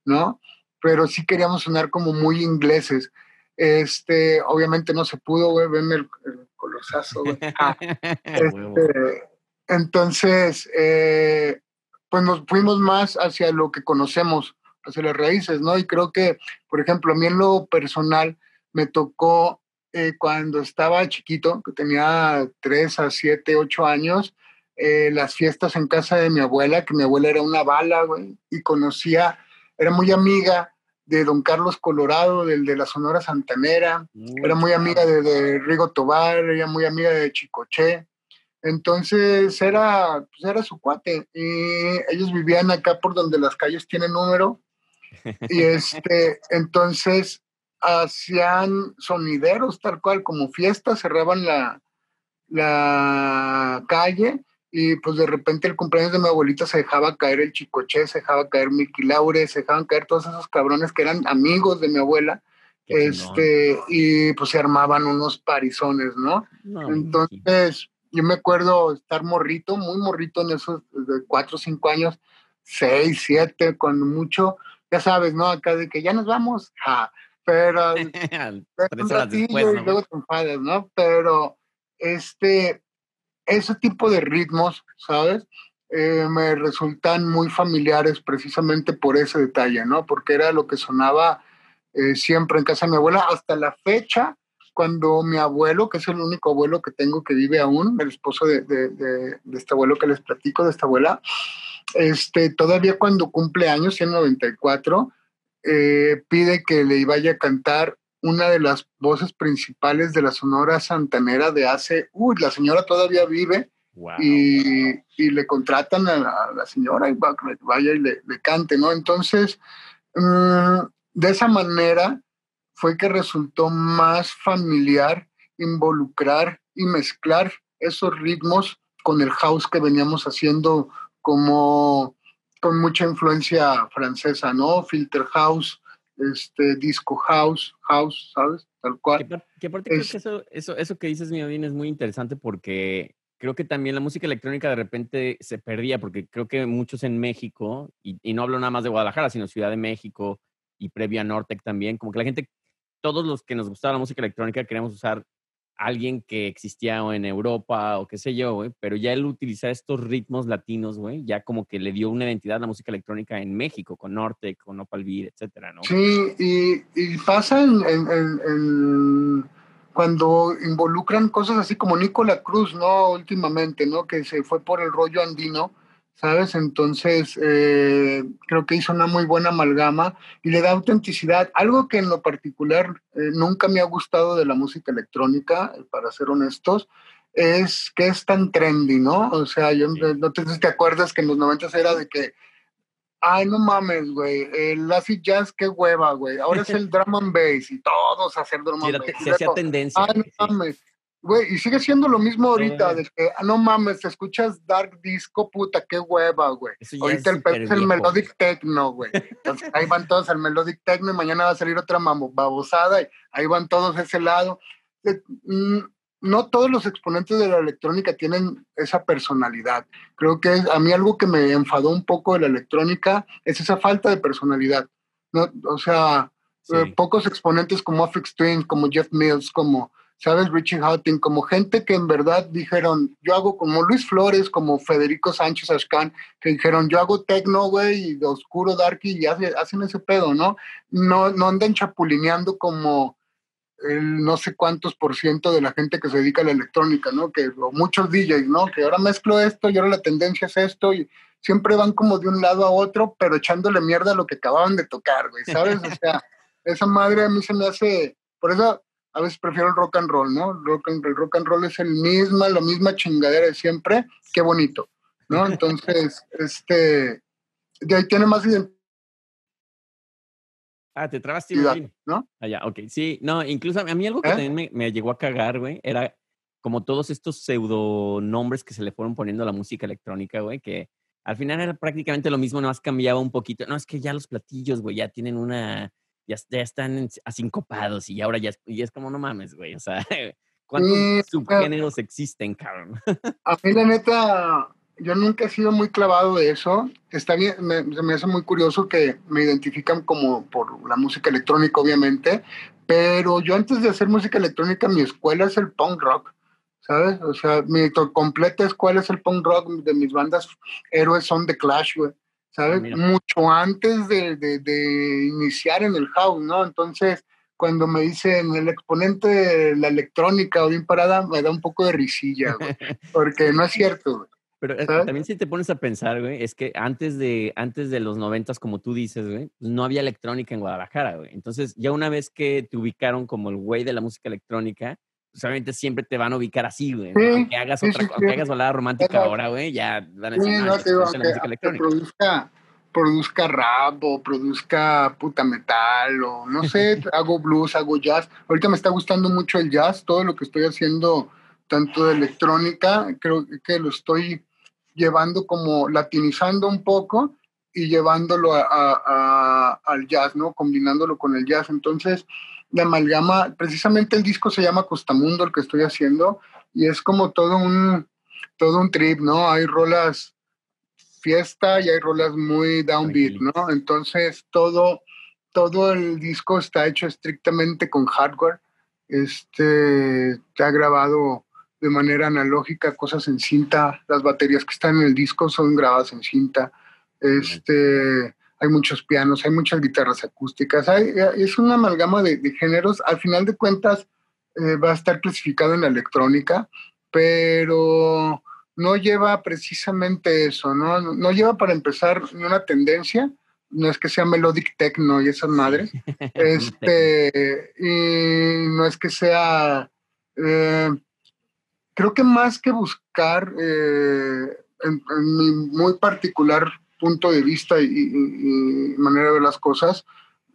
¿no? Pero sí queríamos sonar como muy ingleses. Este, obviamente no se pudo, güey, venme el, el colosazo, güey. Ah, este, entonces, eh, pues nos fuimos más hacia lo que conocemos, hacia las raíces, ¿no? Y creo que, por ejemplo, a mí en lo personal me tocó eh, cuando estaba chiquito, que tenía 3 a 7, 8 años, eh, las fiestas en casa de mi abuela, que mi abuela era una bala, güey, y conocía, era muy amiga de don Carlos Colorado, del de la Sonora Santanera, era muy amiga de, de Rigo Tobar, era muy amiga de Chicoche. Entonces era, pues era su cuate. Y ellos vivían acá por donde las calles tienen número. Y este, entonces hacían sonideros tal cual, como fiestas, cerraban la, la calle y pues de repente el cumpleaños de mi abuelita se dejaba caer el chicoche, se dejaba caer Mickey Laure, se dejaban caer todos esos cabrones que eran amigos de mi abuela Qué este, y pues se armaban unos parizones, ¿no? No, Entonces, yo me acuerdo estar morrito, muy morrito en esos de cuatro o cinco años, seis, siete, cuando mucho, ya sabes, ¿no? Acá de que ya nos vamos, ja, pero un ratillo después, y ¿no? luego te enfadas, ¿no? Pero este, ese tipo de ritmos, ¿sabes? Eh, me resultan muy familiares precisamente por ese detalle, ¿no? Porque era lo que sonaba eh, siempre en casa de mi abuela hasta la fecha, cuando mi abuelo, que es el único abuelo que tengo que vive aún, el esposo de, de- de- este abuelo que les platico, de esta abuela, este, todavía cuando cumple años, 194, eh, pide que le vaya a cantar una de las voces principales de la Sonora Santanera de hace, uy, la señora todavía vive Wow. y, y le contratan a la, a la señora y va- que vaya y le, le cante, ¿no? Entonces, mm, de esa manera fue que resultó más familiar involucrar y mezclar esos ritmos con el house que veníamos haciendo como con mucha influencia francesa, ¿no? Filter house, este, disco house, house, ¿sabes? Tal cual. que aparte creo que eso, eso, eso que dices, mi es muy interesante porque creo que también la música electrónica de repente se perdía, porque creo que muchos en México, y, y no hablo nada más de Guadalajara, sino Ciudad de México y previa Nortec también, como que la gente, todos los que nos gustaba la música electrónica queríamos usar alguien que existía en Europa o qué sé yo, güey, pero ya el utilizar estos ritmos latinos, güey, ya como que le dio una identidad a la música electrónica en México, con Nortec, con Opal Beat, etcétera, ¿no? Sí, y, y pasa en- cuando involucran cosas así como Nicola Cruz, ¿no? Últimamente, ¿no? Que se fue por el rollo andino, ¿sabes? Entonces, eh, creo que hizo una muy buena amalgama y le da autenticidad. Algo que en lo particular eh, nunca me ha gustado de la música electrónica, eh, para ser honestos, es que es tan trendy, ¿no? O sea, yo no te, te acuerdas que en los 90 era de que Ay, no mames, güey. El acid jazz, qué hueva, güey. Ahora es el drum and bass y todos hacer drum and bass. se hacía tendencia. Ay, no mames. Güey, y sigue siendo lo mismo ahorita, Todavía. de que, ah, no mames, escuchas dark disco, puta, qué hueva, güey. Ahorita el es el melodic techno, güey. Entonces ahí van todos al melodic techno y mañana va a salir otra babosada y ahí van todos a ese lado. Eh, No todos los exponentes de la electrónica tienen esa personalidad. Creo que es- a mí algo que me enfadó un poco de la electrónica es esa falta de personalidad. ¿no? O sea, Sí. eh, pocos exponentes como Afex Twin, como Jeff Mills, como ¿sabes? Richie Houghton, como gente que en verdad dijeron, yo hago como Luis Flores, como Federico Sánchez Ashkan, que dijeron, yo hago techno, güey, y oscuro, dark, y hace- hacen ese pedo, ¿no? No, no andan chapulineando como el no sé cuántos por ciento de la gente que se dedica a la electrónica, ¿no? Que, o muchos DJs, ¿no? Que ahora mezclo esto y ahora la tendencia es esto, y siempre van como de un lado a otro, pero echándole mierda a lo que acababan de tocar, güey, ¿sabes? O sea, esa madre a mí se me hace, por eso a veces prefiero el rock and roll, ¿no? El rock and, el rock and roll es el misma, la misma chingadera de siempre, qué bonito, ¿no? Entonces, este, de ahí tiene más identidad, Ah, te trabaste, Martín. ¿no? Ah, ya, ok. Sí, no, incluso a mí algo que ¿Eh? también me, me llegó a cagar, güey, era como todos estos pseudonombres que se le fueron poniendo a la música electrónica, güey, que al final era prácticamente lo mismo, nada más cambiaba un poquito. No, es que ya los platillos, güey, ya tienen una, ya, ya están asincopados y ahora ya es, y es como, no mames, güey, o sea, ¿cuántos Sí, subgéneros existen, cabrón? A mí la neta, yo nunca he sido muy clavado de eso. Está bien, me, se me hace muy curioso que me identifican como por la música electrónica, obviamente, pero yo antes de hacer música electrónica, mi escuela es el punk rock, ¿sabes? O sea, mi completa escuela es el punk rock, de mis bandas héroes son The Clash, güey, ¿sabes? mira. Mucho antes de, de- de iniciar en el house, ¿no? Entonces, cuando me dicen el exponente de la electrónica o bien parada, me da un poco de risilla, güey, porque no es cierto, güey. Pero eh, ¿sabes? también si te pones a pensar, güey, es que antes de, antes de los noventas, como tú dices, güey, pues, no había electrónica en Guadalajara, güey. Entonces, ya una vez que te ubicaron como el güey de la música electrónica, obviamente siempre te van a ubicar así, güey. Sí, Aunque hagas sí, otra, sí, aunque hagas balada romántica ahora, güey, ya van a decir, no, no, te digo, la música electrónica. produzca, produzca rap o produzca puta metal o no sé, hago blues, hago jazz. Ahorita me está gustando mucho el jazz, todo lo que estoy haciendo, tanto de electrónica, creo que lo estoy llevando como latinizando un poco y llevándolo a- a- a- al jazz, ¿no? Combinándolo con el jazz. Entonces, la amalgama, precisamente el disco se llama Costamundo, el que estoy haciendo, y es como todo un, todo un trip, ¿no? Hay rolas fiesta y hay rolas muy downbeat, ¿no? Entonces todo, todo el disco está hecho estrictamente con hardware. Este, se ha grabado de manera analógica cosas en cinta. Las baterías que están en el disco son grabadas en cinta. Este, hay muchos pianos, hay muchas guitarras acústicas. Hay- es una amalgama de, de géneros. Al final de cuentas eh, va a estar clasificado en la electrónica, pero no lleva precisamente eso, ¿no? No- No lleva para empezar ni una tendencia, no es que sea melodic techno y esas madres, este, y no es que sea, eh, creo que más que buscar, eh, en, en mi muy particular punto de vista y, y- y manera de ver las cosas,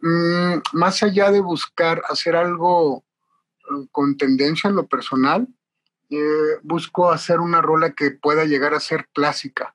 mm, más allá de buscar hacer algo eh, con tendencia en lo personal, eh, busco hacer una rola que pueda llegar a ser clásica,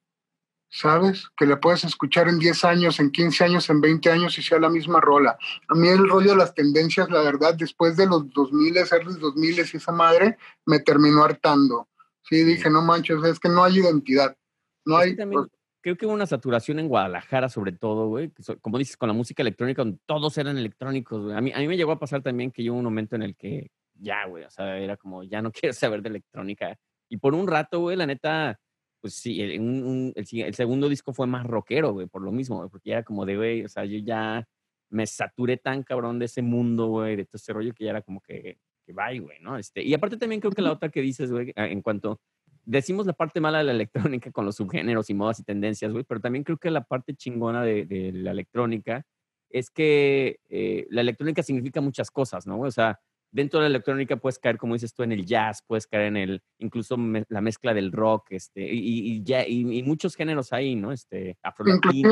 ¿sabes? Que la puedas escuchar en 10 años, en 15 años, en 20 años y sea la misma rola. A mí el rollo de las tendencias, la verdad, después de los 2000, early 2000 y esa madre, me terminó hartando. Sí, dije, no manches, es que no hay identidad. No hay... también creo que hubo una saturación en Guadalajara, sobre todo, güey. Como dices, con la música electrónica, todos eran electrónicos, güey. A mí, a mí me llegó a pasar también que hubo un momento en el que ya, güey, o sea, era como, ya no quiero saber de electrónica. Y por un rato, güey, la neta, pues sí, el, un- un- el el segundo disco fue más rockero, güey, por lo mismo, güey, porque ya era como de, güey, o sea, yo ya me saturé tan cabrón de ese mundo, güey, de todo ese rollo que ya era como que, que bye, güey, ¿no? Este, y aparte también creo que la otra que dices, güey, en cuanto decimos la parte mala de la electrónica con los subgéneros y modas y tendencias, güey, pero también creo que la parte chingona de, de la electrónica es que eh, la electrónica significa muchas cosas, ¿no? O sea, dentro de la electrónica puedes caer, como dices tú, en el jazz, puedes caer en el, incluso me- la mezcla del rock, este, y, y, ya- y- y muchos géneros ahí, ¿no? Este, afrolatino.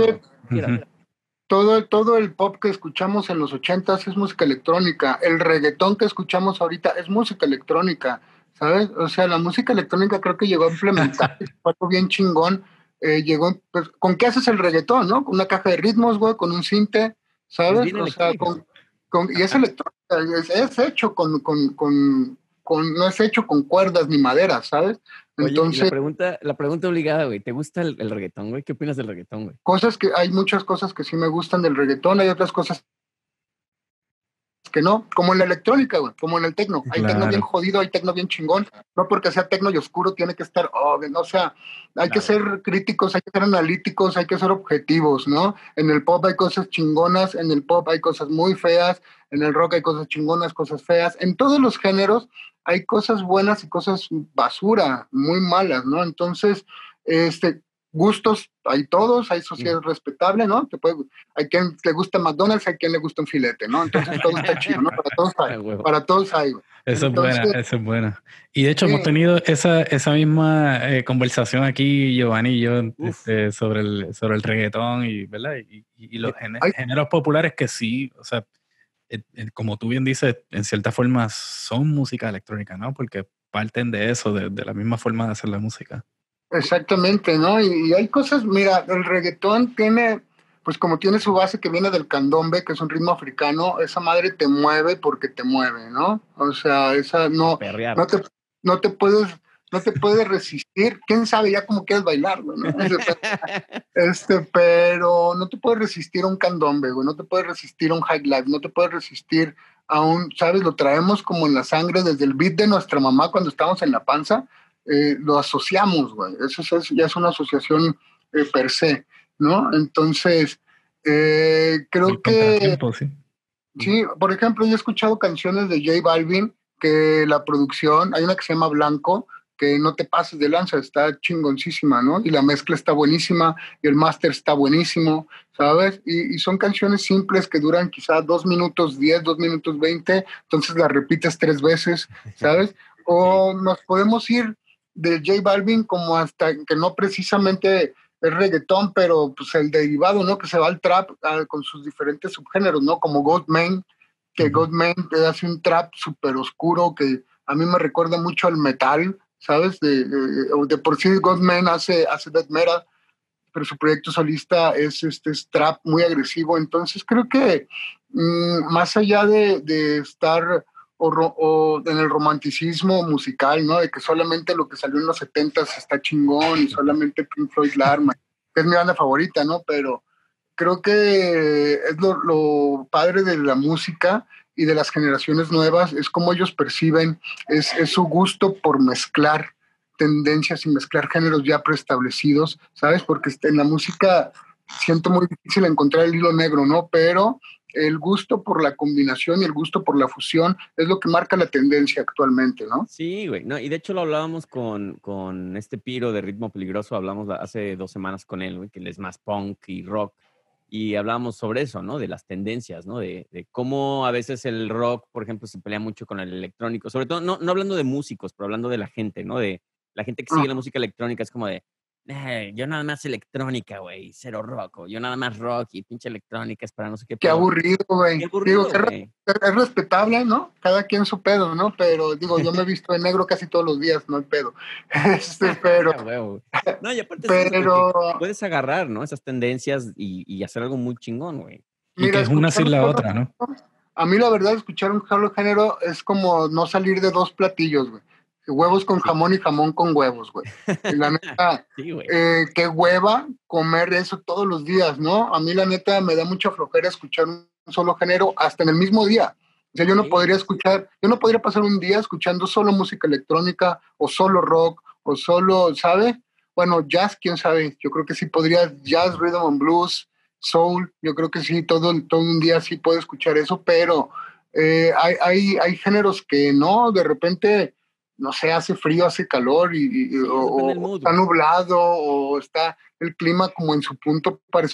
Cualquiera. Ujú. todo, todo el pop que escuchamos en los ochentas es música electrónica. El reggaetón que escuchamos ahorita es música electrónica, ¿sabes? O sea, la música electrónica creo que llegó a implementar algo bien chingón. Eh, llegó, pues, ¿con qué haces el reggaetón, no? Con una caja de ritmos, güey, con un cinte, ¿sabes? bien O sea, con, con- y es electrónica, es, es hecho con, con, con, con- no es hecho con cuerdas ni madera, ¿sabes? Oye, y Entonces, la pregunta, la pregunta obligada, güey, ¿te gusta el, el reggaetón, güey? ¿Qué opinas del reggaetón, güey? cosas que hay muchas cosas que sí me gustan del reggaetón, hay otras cosas que no, como en la electrónica, güey, como en el tecno. Hay tecno Claro. bien jodido, hay tecno bien chingón. No porque sea tecno y oscuro tiene que estar, oh, no, o sea, hay que ser críticos, hay que ser analíticos, hay que ser objetivos, ¿no? En el pop hay cosas chingonas, en el pop hay cosas muy feas, en el rock hay cosas chingonas, cosas feas. En todos los géneros hay cosas buenas y cosas basura, muy malas, ¿no? Entonces, este, gustos hay todos, hay sociedad respetable, ¿no? Te puede, hay quien le gusta McDonald's, hay quien le gusta un filete, ¿no? Entonces todo está chido, ¿no? Para todos hay, para todos hay. güey. Eso es buena, eso es buena. Y de hecho hemos Sí. tenido esa, esa misma eh, conversación aquí, Giovanni y yo, este, sobre, el, sobre el reggaetón y, ¿verdad? y, y- los géneros populares que sí, o sea, eh, eh, como tú bien dices, en cierta forma son música electrónica, ¿no? Porque parten de eso, de, de la misma forma de hacer la música. Exactamente, ¿no? Y, y hay cosas, mira, el reggaetón tiene, pues como tiene su base que viene del candombe, que es un ritmo africano, esa madre te mueve porque te mueve, ¿no? O sea, esa no, Perrear. no te, no te puedes, no te puedes resistir. Quién sabe ya cómo quieres bailar, güey, ¿no? Este, pero no te puedes resistir a un candombe, güey, no te puedes resistir a un high life, no te puedes resistir a un, ¿sabes? Lo traemos como en la sangre desde el beat de nuestra mamá cuando estábamos en la panza, eh, lo asociamos, güey. Eso es- es- ya es una asociación eh, per se, ¿no? Entonces, eh, creo El que... sí. Sí, por ejemplo, yo he escuchado canciones de J Balvin que la producción, hay una que se llama Blanco, que no te pases de lanza, está chingoncísima, ¿no? Y la mezcla está buenísima, y el máster está buenísimo, ¿sabes? Y, y son canciones simples que duran quizá dos minutos diez, dos minutos veinte, entonces las repites tres veces, ¿sabes? O nos podemos ir de J Balvin como hasta que no precisamente es reggaetón, pero pues el derivado, ¿no? Que se va al trap con sus diferentes subgéneros, ¿no? Como Goldman, que Ujú. Goldman te hace un trap súper oscuro que a mí me recuerda mucho al metal, ¿sabes? De, de, de por sí Goldman hace, hace death metal, pero su proyecto solista es este es trap muy agresivo. Entonces creo que mm, más allá de, de estar o, o en el romanticismo musical, ¿no? De que solamente lo que salió en los 70 está chingón y solamente Pink Floyd la arma, es mi banda favorita, ¿no? Pero creo que es lo, lo padre de la música y de las generaciones nuevas, es cómo ellos perciben, es, es su gusto por mezclar tendencias y mezclar géneros ya preestablecidos, ¿sabes? Porque en la música siento muy difícil encontrar el hilo negro, ¿no? Pero el gusto por la combinación y el gusto por la fusión es lo que marca la tendencia actualmente, ¿no? Sí, güey. No, y de hecho lo hablábamos con, con este Piro de Ritmo Peligroso, hablamos la- hace dos semanas con él, güey, que él es más punk y rock, y hablábamos sobre eso, ¿no? De las tendencias, ¿no? De, de cómo a veces el rock, por ejemplo, se pelea mucho con el electrónico, sobre todo, no, no hablando de músicos, pero hablando de la gente, ¿no? De la gente que sigue la música electrónica, es como de, "Eh, yo nada más electrónica, güey, cero rock, o yo nada más rock y pinche electrónica es para no sé qué. Qué pero- aburrido, güey. Qué aburrido, Digo, que güey. es respetable, ¿no? Cada quien su pedo, ¿no? Pero digo, yo me he visto de negro casi todos los días, no hay pedo. Este, pero, Ah, huevo. No, y aparte pero, puedes agarrar, ¿no? Esas tendencias y, y hacer algo muy chingón, güey. Y que mira, es una sin la otra, ¿no? A mí la verdad, escuchar un género es como no salir de dos platillos, güey. Huevos con jamón y jamón con huevos, güey. Y la neta, Sí, güey. eh, qué hueva comer eso todos los días, ¿no? A mí la neta me da mucha flojera escuchar un solo género hasta en el mismo día. O sea, yo no Sí. podría escuchar, yo no podría pasar un día escuchando solo música electrónica o solo rock o solo, ¿sabe? Bueno, jazz, quién sabe. Yo creo que sí podría jazz, rhythm and blues, soul. Yo creo que sí, todo, todo un día sí puedo escuchar eso, pero eh, hay, hay, hay géneros que no, de repente, no sé, hace frío, hace calor y, y- Sí, o, está nublado o está el clima como en su punto para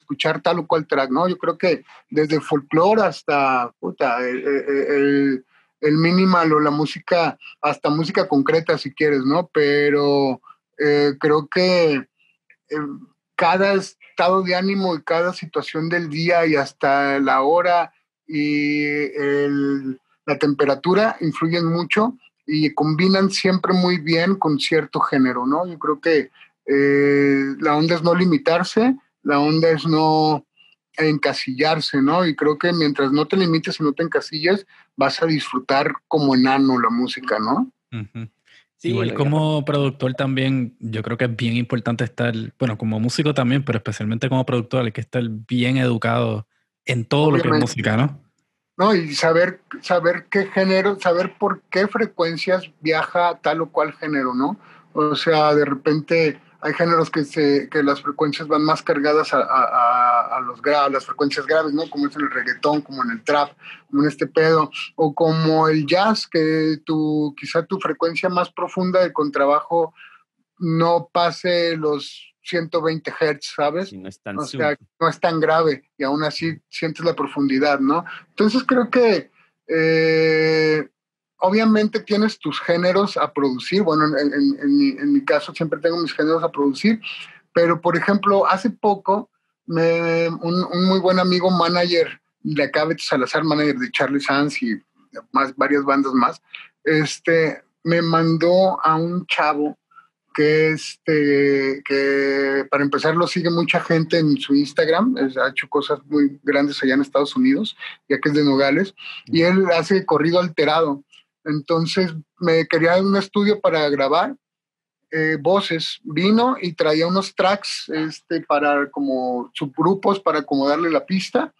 escuchar tal o cual track, ¿no? Yo creo que desde folclore hasta puta, el, el, el minimal o la música, hasta música concreta si quieres, ¿no? Pero eh, creo que eh, cada estado de ánimo y cada situación del día y hasta la hora y el- la temperatura influyen mucho y combinan siempre muy bien con cierto género, ¿no? Yo creo que eh, la onda es no limitarse, la onda es no encasillarse, ¿no? Y creo que mientras no te limites y no te encasilles, vas a disfrutar como enano la música, ¿no? Sí, Igual como productor también, yo creo que es bien importante estar, bueno, como músico también, pero especialmente como productor, hay que estar bien educado en todo lo que es música, ¿no? ¿No? Y saber, saber qué género, saber por qué frecuencias viaja tal o cual género, ¿no? O sea, de repente hay géneros que, se, que las frecuencias van más cargadas a, a, a los gra las frecuencias graves, ¿no? Como es en el reggaetón, como en el trap, como en este pedo, o como el jazz, que tu, quizá tu frecuencia más profunda de contrabajo no pase los 120 Hz, ¿sabes? no, es tan o sea, no es tan grave y aún así sientes la profundidad, ¿no? Entonces creo que eh, obviamente tienes tus géneros a producir, bueno, en, en, en, mi, en, mi, caso siempre tengo mis géneros a producir, pero por ejemplo, hace poco me, un, un, muy buen amigo manager de acá, Beto Salazar, manager de Charlie Sands y más, varias bandas más, este, me mandó a un chavo que, este, que para empezar lo sigue mucha gente en su Instagram, es, ha hecho cosas muy grandes allá en Estados Unidos, ya que es de Nogales, y él hace corrido alterado. Entonces me quería un estudio para grabar eh, voces, vino y traía unos tracks este, para como subgrupos para acomodarle la pista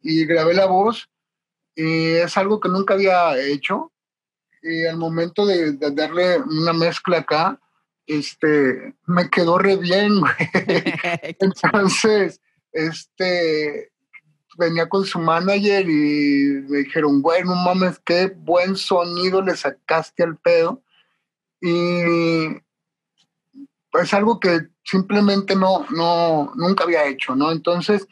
y grabé la voz y es algo que nunca había hecho y al momento de, de darle una mezcla acá, este, me quedó re bien, güey. Entonces, este, venía con su manager y me dijeron, güey, no mames, qué buen sonido le sacaste al pedo. Y es algo que simplemente no, no, nunca había hecho, ¿no? Entonces,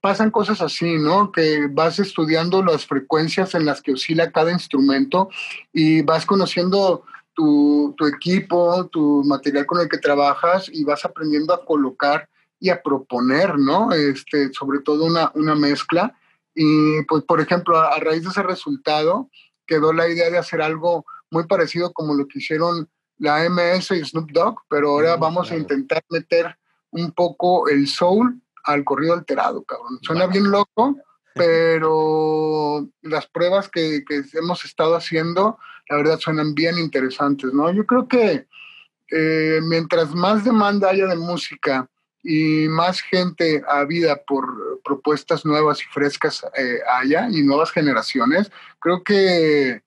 pasan cosas así, ¿no? Que vas estudiando las frecuencias en las que oscila cada instrumento y vas conociendo tu, tu, equipo, tu material con el que trabajas y vas aprendiendo a colocar y a proponer, ¿no? Este, sobre todo una, una mezcla. Y pues, por ejemplo, a, a, raíz de ese resultado, quedó la idea de hacer algo muy parecido como lo que hicieron la MS y Snoop Dogg, pero ahora mm, vamos claro. a intentar meter un poco el soul al corrido alterado, cabrón. Suena wow. bien loco, pero las pruebas que, que, hemos estado haciendo, la verdad, suenan bien interesantes, ¿no? Yo creo que eh, mientras más demanda haya de música y más gente vida por propuestas nuevas y frescas eh, haya y nuevas generaciones, creo que eh,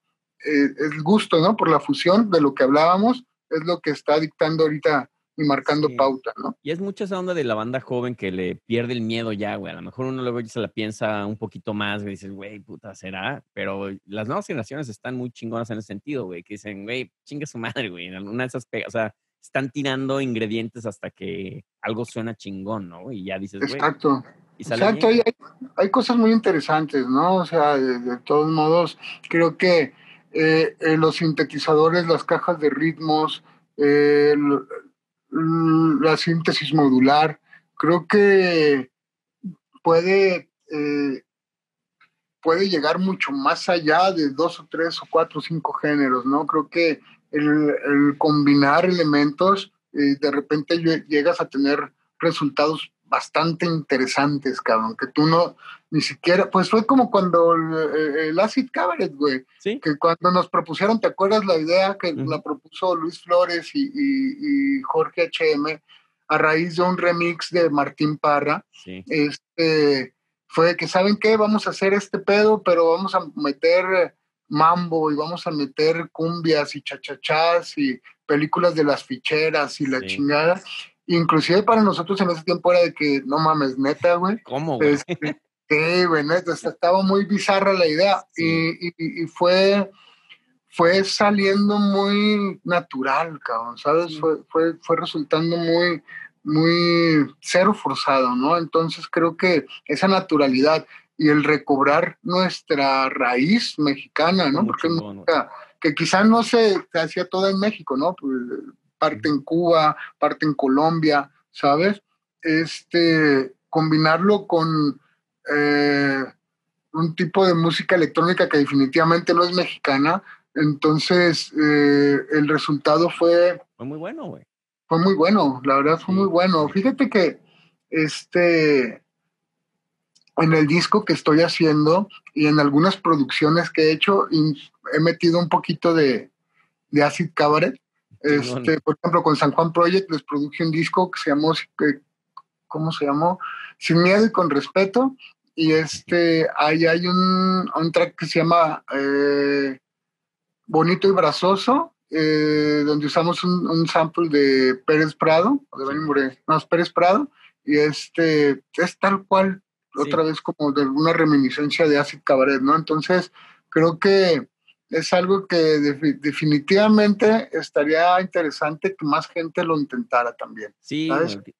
el gusto, ¿no? Por la fusión de lo que hablábamos es lo que está dictando ahorita marcando sí. pauta, ¿no? Y es mucha esa onda de la banda joven que le pierde el miedo ya, güey. A lo mejor uno luego se la piensa un poquito más, güey, dices, güey, puta, ¿será? Pero las nuevas generaciones están muy chingonas en ese sentido, güey, que dicen, güey, chingue su madre, güey. Una de esas, o sea, están tirando ingredientes hasta que algo suena chingón, ¿no? Y ya dices, güey. Exacto. Exacto, hay, hay, cosas muy interesantes, ¿no? O sea, de, de todos modos, creo que eh, eh, los sintetizadores, las cajas de ritmos, eh, la síntesis modular, creo que puede, eh, puede llegar mucho más allá de dos o tres o cuatro o cinco géneros, ¿no? Creo que el, el combinar elementos, eh, de repente llegas a tener resultados bastante interesantes, cabrón, que tú no, ni siquiera, pues fue como cuando el, el Acid Cabaret, güey, ¿Sí? que cuando nos propusieron, ¿te acuerdas la idea que la propuso Luis Flores y, y, y, Jorge HM a raíz de un remix de Martín Parra? Sí. Este, fue que, ¿saben qué? Vamos a hacer este pedo, pero vamos a meter mambo y vamos a meter cumbias y chachachás y películas de las ficheras y la sí. chingada. Inclusive para nosotros en ese tiempo era de que, no mames, neta, güey. ¿Cómo, güey? Este, sí, güey, neta, estaba muy bizarra la idea. Sí. Y, y, y, fue, fue saliendo muy natural, cabrón, ¿sabes? Sí. Fue, fue, fue resultando muy, muy cero forzado, ¿no? Entonces creo que esa naturalidad y el recobrar nuestra raíz mexicana, ¿no? Porque que quizás no se, se hacía toda en México, ¿no? Pues, parte en Cuba, parte en Colombia, ¿sabes? Este, combinarlo con eh, un tipo de música electrónica que definitivamente no es mexicana, entonces eh, el resultado fue... Fue muy bueno, güey. Fue muy bueno, la verdad fue muy bueno. Fíjate que este, en el disco que estoy haciendo y en algunas producciones que he hecho, he metido un poquito de, de Acid Cabaret este, por ejemplo, con San Juan Project les produje un disco que se llamó, ¿cómo se llamó? Sin miedo y con respeto. y este, ahí hay un, un track que se llama eh, Bonito y Brazoso, eh, donde usamos un, un, sample de Pérez Prado, de Benny Moré, no, es Pérez Prado, y este es tal cual, otra vez como de una reminiscencia de Acid Cabaret, ¿no? Entonces, creo que es algo que definitivamente estaría interesante que más gente lo intentara también. Sí,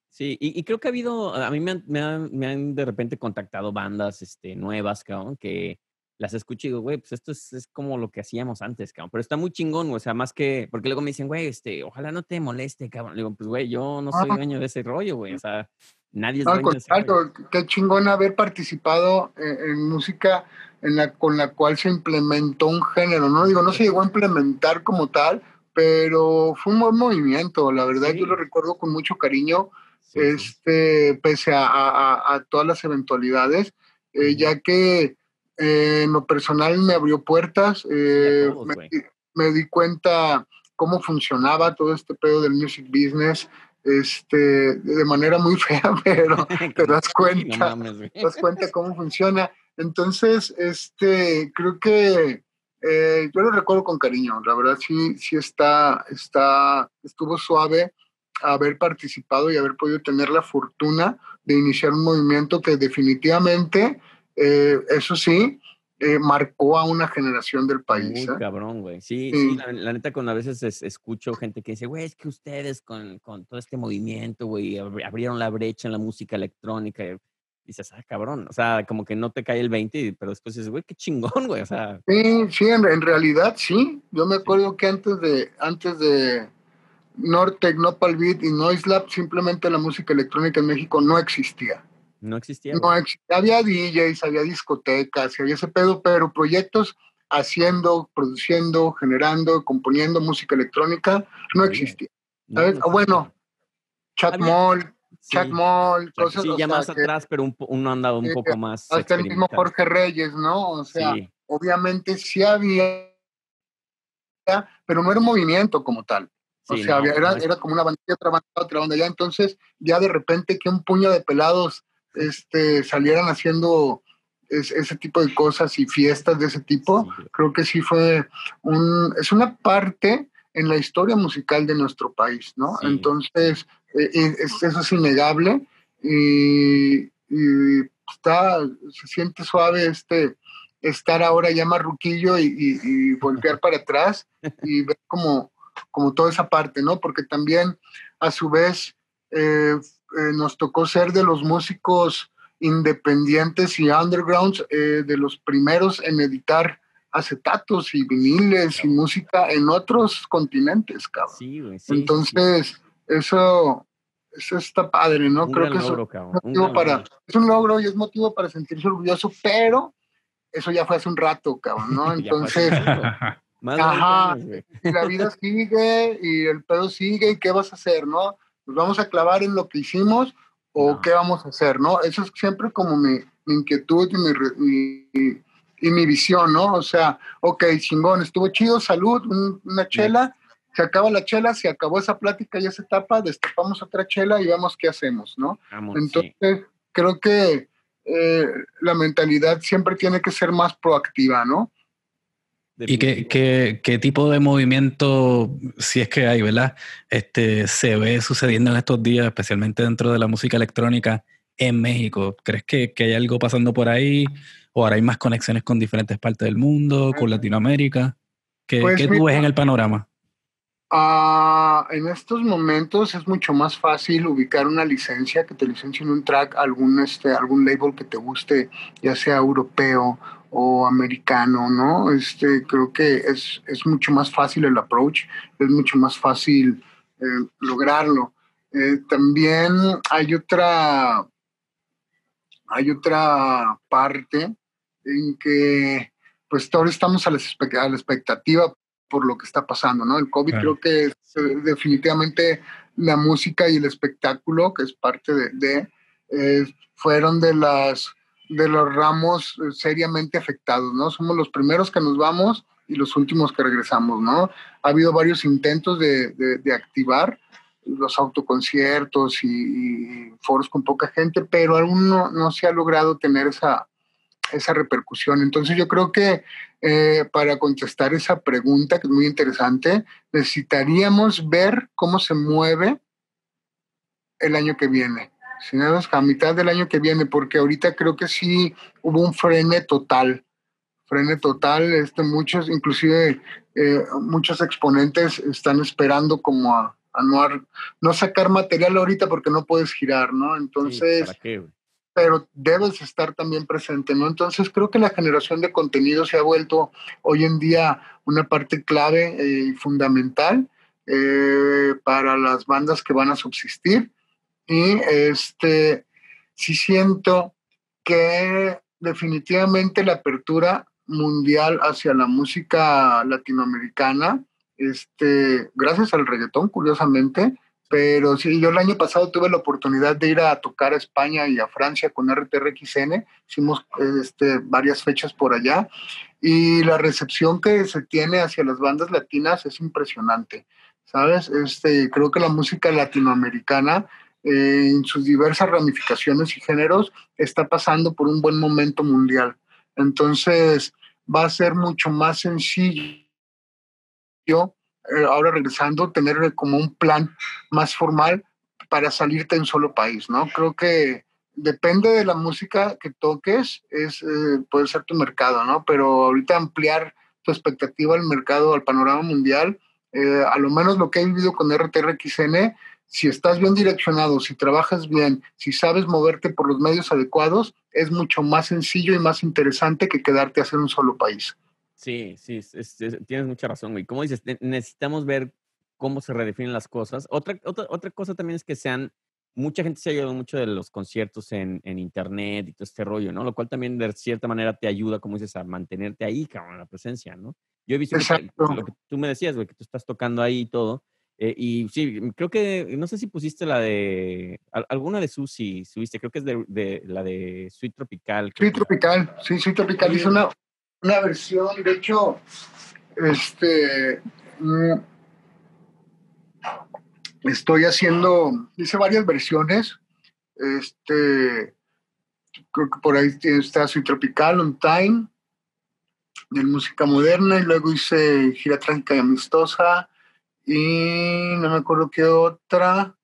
sí, y, creo que ha habido, a mí me han, me han, me han de repente contactado bandas este, nuevas, cabrón, que las escucho y digo, güey, pues esto es, es, como lo que hacíamos antes, cabrón. Pero está muy chingón, o sea, más que, porque luego me dicen, güey, este, ojalá no te moleste, cabrón. Le digo, pues, güey, yo no soy dueño de ese rollo, güey. O sea, nadie es de ese rollo. Qué chingón haber participado en, en, música en la, con la cual se implementó un género, ¿no? Digo, no se llegó a implementar como tal, pero fue un buen movimiento, la verdad, sí. yo lo recuerdo con mucho cariño, sí, este, pese a, a, a, todas las eventualidades, eh, ya que eh, en lo personal me abrió puertas, eh, todos, me, me, di cuenta cómo funcionaba todo este pedo del music business, este, de manera muy fea, pero te das cuenta, no mames, te das cuenta cómo funciona. Entonces, este, creo que eh, yo lo recuerdo con cariño, la verdad sí, sí está, está, estuvo suave haber participado y haber podido tener la fortuna de iniciar un movimiento que definitivamente eh, eso sí, eh, marcó a una generación del país. Muy ¿eh? cabrón, güey. Sí, sí. sí la, la, neta, cuando a veces es, escucho gente que dice, güey, es que ustedes con, con todo este movimiento, güey, abrieron la brecha en la música electrónica. Y dices, ah, cabrón. O sea, como que no te cae el 20, pero después dices, güey, qué chingón, güey. O sea. Sí, sí, en, en realidad sí. Yo me acuerdo sí. que antes de, antes de Nortec, Nopal Beat y Noise Lab, simplemente la música electrónica en México no existía. No existía. No existía. Había DJs, había discotecas, había ese pedo, pero proyectos haciendo, produciendo, generando, componiendo música electrónica no existía. ¿sabes? No, no bueno, Chat Mall, sí. Chat Mall, cosas Sí, ya más que, atrás, pero un, uno andaba un sí, poco más. Hasta el mismo Jorge Reyes, ¿no? O sea, sí. obviamente sí había, pero no era un movimiento como tal. O sea, había, era, era, como una bandilla, otra banda, otra banda. Ya entonces, ya de repente que un puño de pelados este, salieran haciendo es, ese tipo de cosas y fiestas de ese tipo, creo que sí fue un, es una parte en la historia musical de nuestro país, ¿no? Sí. Entonces, eh, es, eso es innegable y, y, está, se siente suave este estar ahora ya marruquillo y, y, y voltear para atrás y ver como, como toda esa parte, ¿no? Porque también, a su vez, eh, eh, nos tocó ser de los músicos independientes y undergrounds, eh, de los primeros en editar acetatos y viniles claro. y música en otros continentes, cabrón. Sí, güey, sí, Entonces, sí. eso eso está padre, ¿no? Un Creo que logro, es, un motivo para, es un logro y es motivo para sentirse orgulloso, pero eso ya fue hace un rato, cabrón, ¿no? Entonces, ajá, y la vida sigue y el pedo sigue y qué vas a hacer, ¿no? Nos vamos a clavar en lo que hicimos o no. qué vamos a hacer, ¿no? Eso es siempre como mi, mi inquietud y mi, mi, y mi, visión, ¿no? O sea, ok, chingón, estuvo chido, salud, un, una chela, se acaba la chela, se acabó esa plática y esa etapa, destapamos otra chela y vemos qué hacemos, ¿no? Vamos, Entonces, sí. creo que eh, la mentalidad siempre tiene que ser más proactiva, ¿no? ¿Y qué, qué, qué, tipo de movimiento, si es que hay, ¿verdad? Este, se ve sucediendo en estos días, especialmente dentro de la música electrónica en México? ¿Crees que, que hay algo pasando por ahí? ¿O ahora hay más conexiones con diferentes partes del mundo, con Latinoamérica? ¿Qué, pues, ¿qué tú ves en el panorama? Uh, en estos momentos es mucho más fácil ubicar una licencia, que te licencien un track, algún, este, algún label que te guste, ya sea europeo o americano, ¿no? Este, creo que es, es mucho más fácil el approach, es mucho más fácil eh, lograrlo. Eh, también hay otra, hay otra parte en que pues ahora estamos a la, a la expectativa por lo que está pasando, ¿no? El COVID claro. creo que es, eh, definitivamente la música y el espectáculo, que es parte de, de eh, fueron de las de los ramos eh, seriamente afectados, ¿no? Somos los primeros que nos vamos y los últimos que regresamos, ¿no? Ha habido varios intentos de, de, activar los autoconciertos y, y, foros con poca gente, pero aún no, no se ha logrado tener esa, esa repercusión. Entonces yo creo que eh, para contestar esa pregunta, que es muy interesante, necesitaríamos ver cómo se mueve el año que viene. ¿Sí? A mitad del año que viene, porque ahorita creo que sí hubo un frene total. Frene total, este, muchos, inclusive eh, muchos exponentes están esperando como a, a no, no, sacar material ahorita porque no puedes girar, ¿no? Entonces, sí, ¿para qué, pero debes estar también presente, ¿no? Entonces creo que la generación de contenido se ha vuelto hoy en día una parte clave y fundamental eh, para las bandas que van a subsistir. Y este, sí siento que definitivamente la apertura mundial hacia la música latinoamericana, este, gracias al reggaetón, curiosamente, pero sí, yo el año pasado tuve la oportunidad de ir a tocar a España y a Francia con RTRXN. Hicimos este, varias fechas por allá. Y la recepción que se tiene hacia las bandas latinas es impresionante. ¿Sabes? Este, creo que la música latinoamericana, en sus diversas ramificaciones y géneros, está pasando por un buen momento mundial. Entonces, va a ser mucho más sencillo eh, ahora regresando, tener como un plan más formal para salirte en solo país, ¿no? Creo que depende de la música que toques, es, eh, puede ser tu mercado, ¿no? Pero ahorita ampliar tu expectativa al mercado, al panorama mundial, eh, a lo menos lo que he vivido con RTRXN, si estás bien direccionado, si trabajas bien, si sabes moverte por los medios adecuados, es mucho más sencillo y más interesante que quedarte a hacer un solo país. Sí, sí, es, es, tienes mucha razón, güey. Como dices, necesitamos ver cómo se redefinen las cosas. Otra, otra, otra cosa también es que sean, mucha gente se ha ayudado mucho de los conciertos en, en, internet y todo este rollo, ¿no? Lo cual también de cierta manera te ayuda, como dices, a mantenerte ahí, cabrón, la presencia, ¿no? Yo he visto que, lo que tú me decías, güey, que tú estás tocando ahí y todo. Eh, y sí, creo que, no sé si pusiste la de, alguna de Susi, subiste, creo que es de, de la de Sweet Tropical. Sweet Tropical, sí, Sweet Tropical. Hizo una, una versión, de hecho, este, mm, estoy haciendo, hice varias versiones, este, creo que por ahí está Soy Tropical, On Time, de música moderna, y luego hice Gira Trágica y Amistosa, y no me acuerdo qué otra,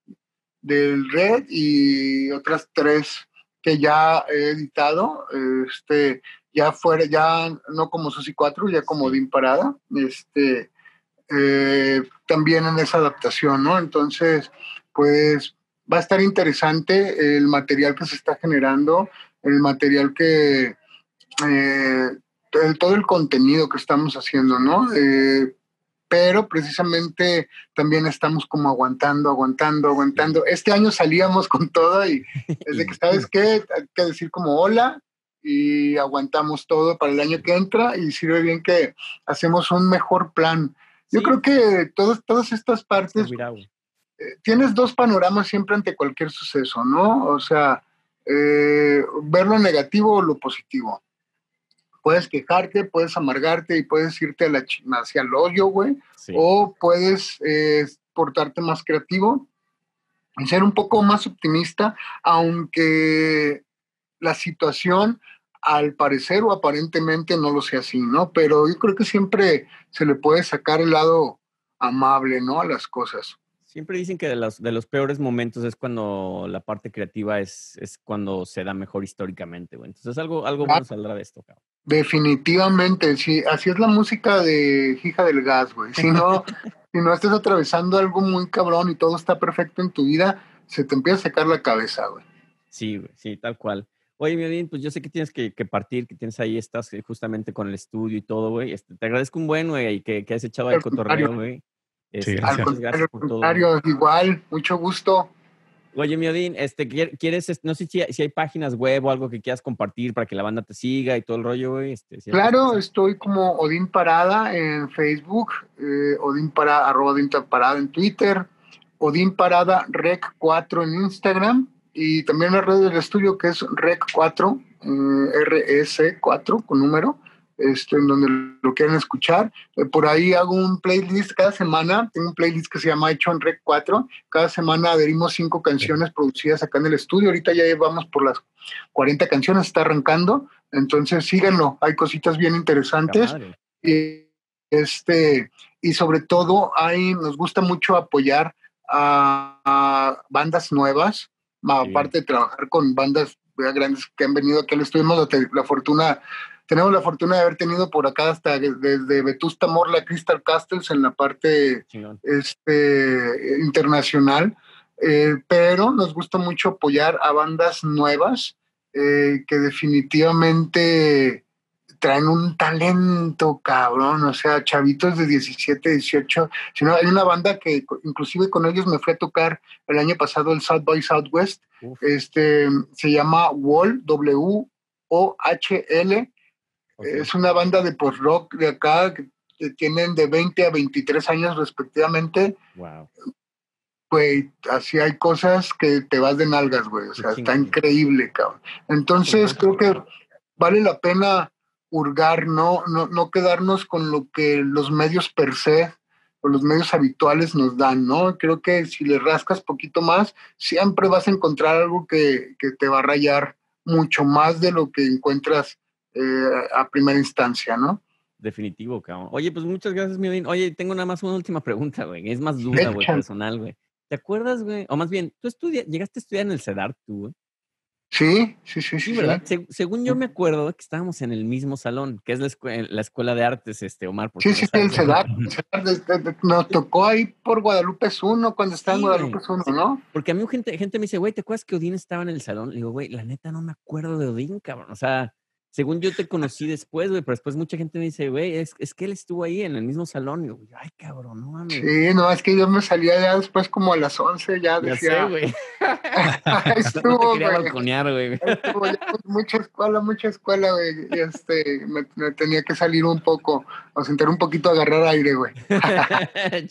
del Red, y otras tres que ya he editado, este, ya fuera, ya no como Susi 4, ya como Odín Parada, este, eh, también en esa adaptación, ¿no? Entonces, pues va a estar interesante el material que se está generando, el material que, eh, todo el contenido que estamos haciendo, ¿no? Eh, pero precisamente también estamos como aguantando, aguantando, aguantando. Este año salíamos con todo y desde que, ¿sabes qué? Hay que decir como hola, y aguantamos todo para el año que entra y sirve bien que hacemos un mejor plan. Yo creo que todas, todas estas partes, eh, tienes dos panoramas siempre ante cualquier suceso, ¿no? O sea, eh, ver lo negativo o lo positivo. Puedes quejarte, puedes amargarte y puedes irte a la, hacia el hoyo, güey. O puedes eh, portarte más creativo y ser un poco más optimista, aunque la situación al parecer o aparentemente no lo sea así, ¿no? Pero yo creo que siempre se le puede sacar el lado amable, ¿no? A las cosas. Siempre dicen que de los, de los peores momentos es cuando la parte creativa es, es cuando se da mejor históricamente, güey. Entonces algo, algo bueno saldrá de esto, cabrón. Definitivamente, sí. Así es la música de Hija del Gas, güey. Si no, si no estás atravesando algo muy cabrón y todo está perfecto en tu vida, se te empieza a sacar la cabeza, güey. Sí, güey, sí, tal cual. Oye, Miodín, pues yo sé que tienes que, que, partir, que tienes ahí, estás eh, justamente con el estudio y todo, güey. Este, te agradezco un buen, güey, que, que has echado el cotorreo, güey. Este, sí, gracias. Al contrario, por todo, igual, mucho gusto. Oye, Miodín, este, ¿quieres, no sé si, si, hay páginas web o algo que quieras compartir para que la banda te siga y todo el rollo, güey? Este, si claro, estoy como Odín Parada en Facebook, eh, Odín Parada, arroba Odín Parada en Twitter, Odín Parada Rec 4 en Instagram y también la red del estudio que es REC4, eh, RS4 con número, este, en donde lo quieran escuchar. Eh, por ahí hago un playlist cada semana, tengo un playlist que se llama Hecho en Rec 4. Cada semana adherimos cinco canciones producidas acá en el estudio. Ahorita ya llevamos por las 40 canciones, está arrancando. Entonces síganlo, hay cositas bien interesantes. Y, este, y sobre todo, hay, nos gusta mucho apoyar a, bandas nuevas, aparte de trabajar con bandas grandes que han venido aquí. Estuvimos la, la fortuna tenemos la fortuna de haber tenido por acá hasta desde Vetusta Morla, Crystal Castles en la parte este, internacional, eh, pero nos gusta mucho apoyar a bandas nuevas eh, que definitivamente traen un talento cabrón, o sea, chavitos de 17, 18, sino hay una banda que inclusive con ellos me fui a tocar el año pasado el South by Southwest, este se llama Wall W O H L es una banda de post-rock de acá que, tienen de 20 a 23 años respectivamente. Wow. Güey, así hay cosas que te vas de nalgas, güey. O sea, está increíble, cabrón. Entonces, creo que vale la pena hurgar, ¿no? No, no quedarnos con lo que los medios per se o los medios habituales nos dan, ¿no? Creo que si le rascas poquito más, siempre vas a encontrar algo que, que te va a rayar mucho más de lo que encuentras eh, a primera instancia, ¿no? Definitivo, cabrón. Oye, pues muchas gracias, mi Oye, tengo nada más una última pregunta, güey. Es más duda, güey, personal, güey. ¿Te acuerdas, güey? O más bien, tú estudias, llegaste a estudiar en el CEDAR, tú, güey. Sí, sí, sí, sí. ¿verdad? según yo me acuerdo que estábamos en el mismo salón, que es la, la Escuela de Artes, este, Omar. Sí, sí, sí, el CEDAR. nos tocó ahí por Guadalupe 1 cuando estaba en Guadalupe 1, ¿no? Porque a mí gente, gente me dice, güey, ¿te acuerdas que Odín estaba en el salón? Le digo, güey, la neta no me acuerdo de Odín, cabrón. O sea, según yo te conocí después, güey, pero después mucha gente me dice, güey, es, es, que él estuvo ahí en el mismo salón. Y yo, ay, cabrón, no mames. Sí, no, es que yo me salía ya después como a las 11, ya decía. Ya sé, güey. estuvo, no te quería balconear, güey. Estuvo ya, mucha escuela, mucha escuela, güey. Y este, me, tenía que salir un poco, o sentar un poquito a agarrar aire, güey.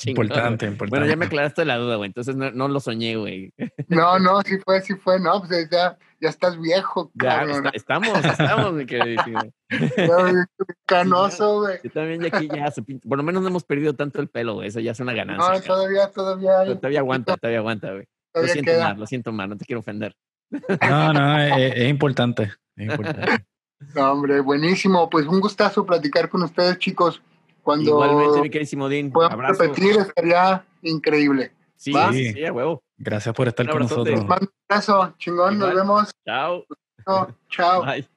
importante, importante. Bueno, ya me aclaraste la duda, güey, entonces no, no lo soñé, güey. no, no, sí fue, sí fue, no, pues ya ya estás viejo, cabrón. estamos, estamos, mi queridísimo. Canoso, güey. Yo también ya aquí ya, por lo menos no hemos perdido tanto el pelo, güey. Eso ya es una ganancia. No, todavía, todavía. todavía aguanta, todavía aguanta, güey. Lo siento más, lo siento más, no te quiero ofender. No, no, es, importante, es importante. No, hombre, buenísimo. Pues un gustazo platicar con ustedes, chicos. Cuando Igualmente, mi queridísimo Dean. Podamos repetir, estaría increíble. Sí, sí, sí, a huevo. Gracias por estar con nosotros. Un abrazo, chingón, nos vemos. Chao. chao. Bye.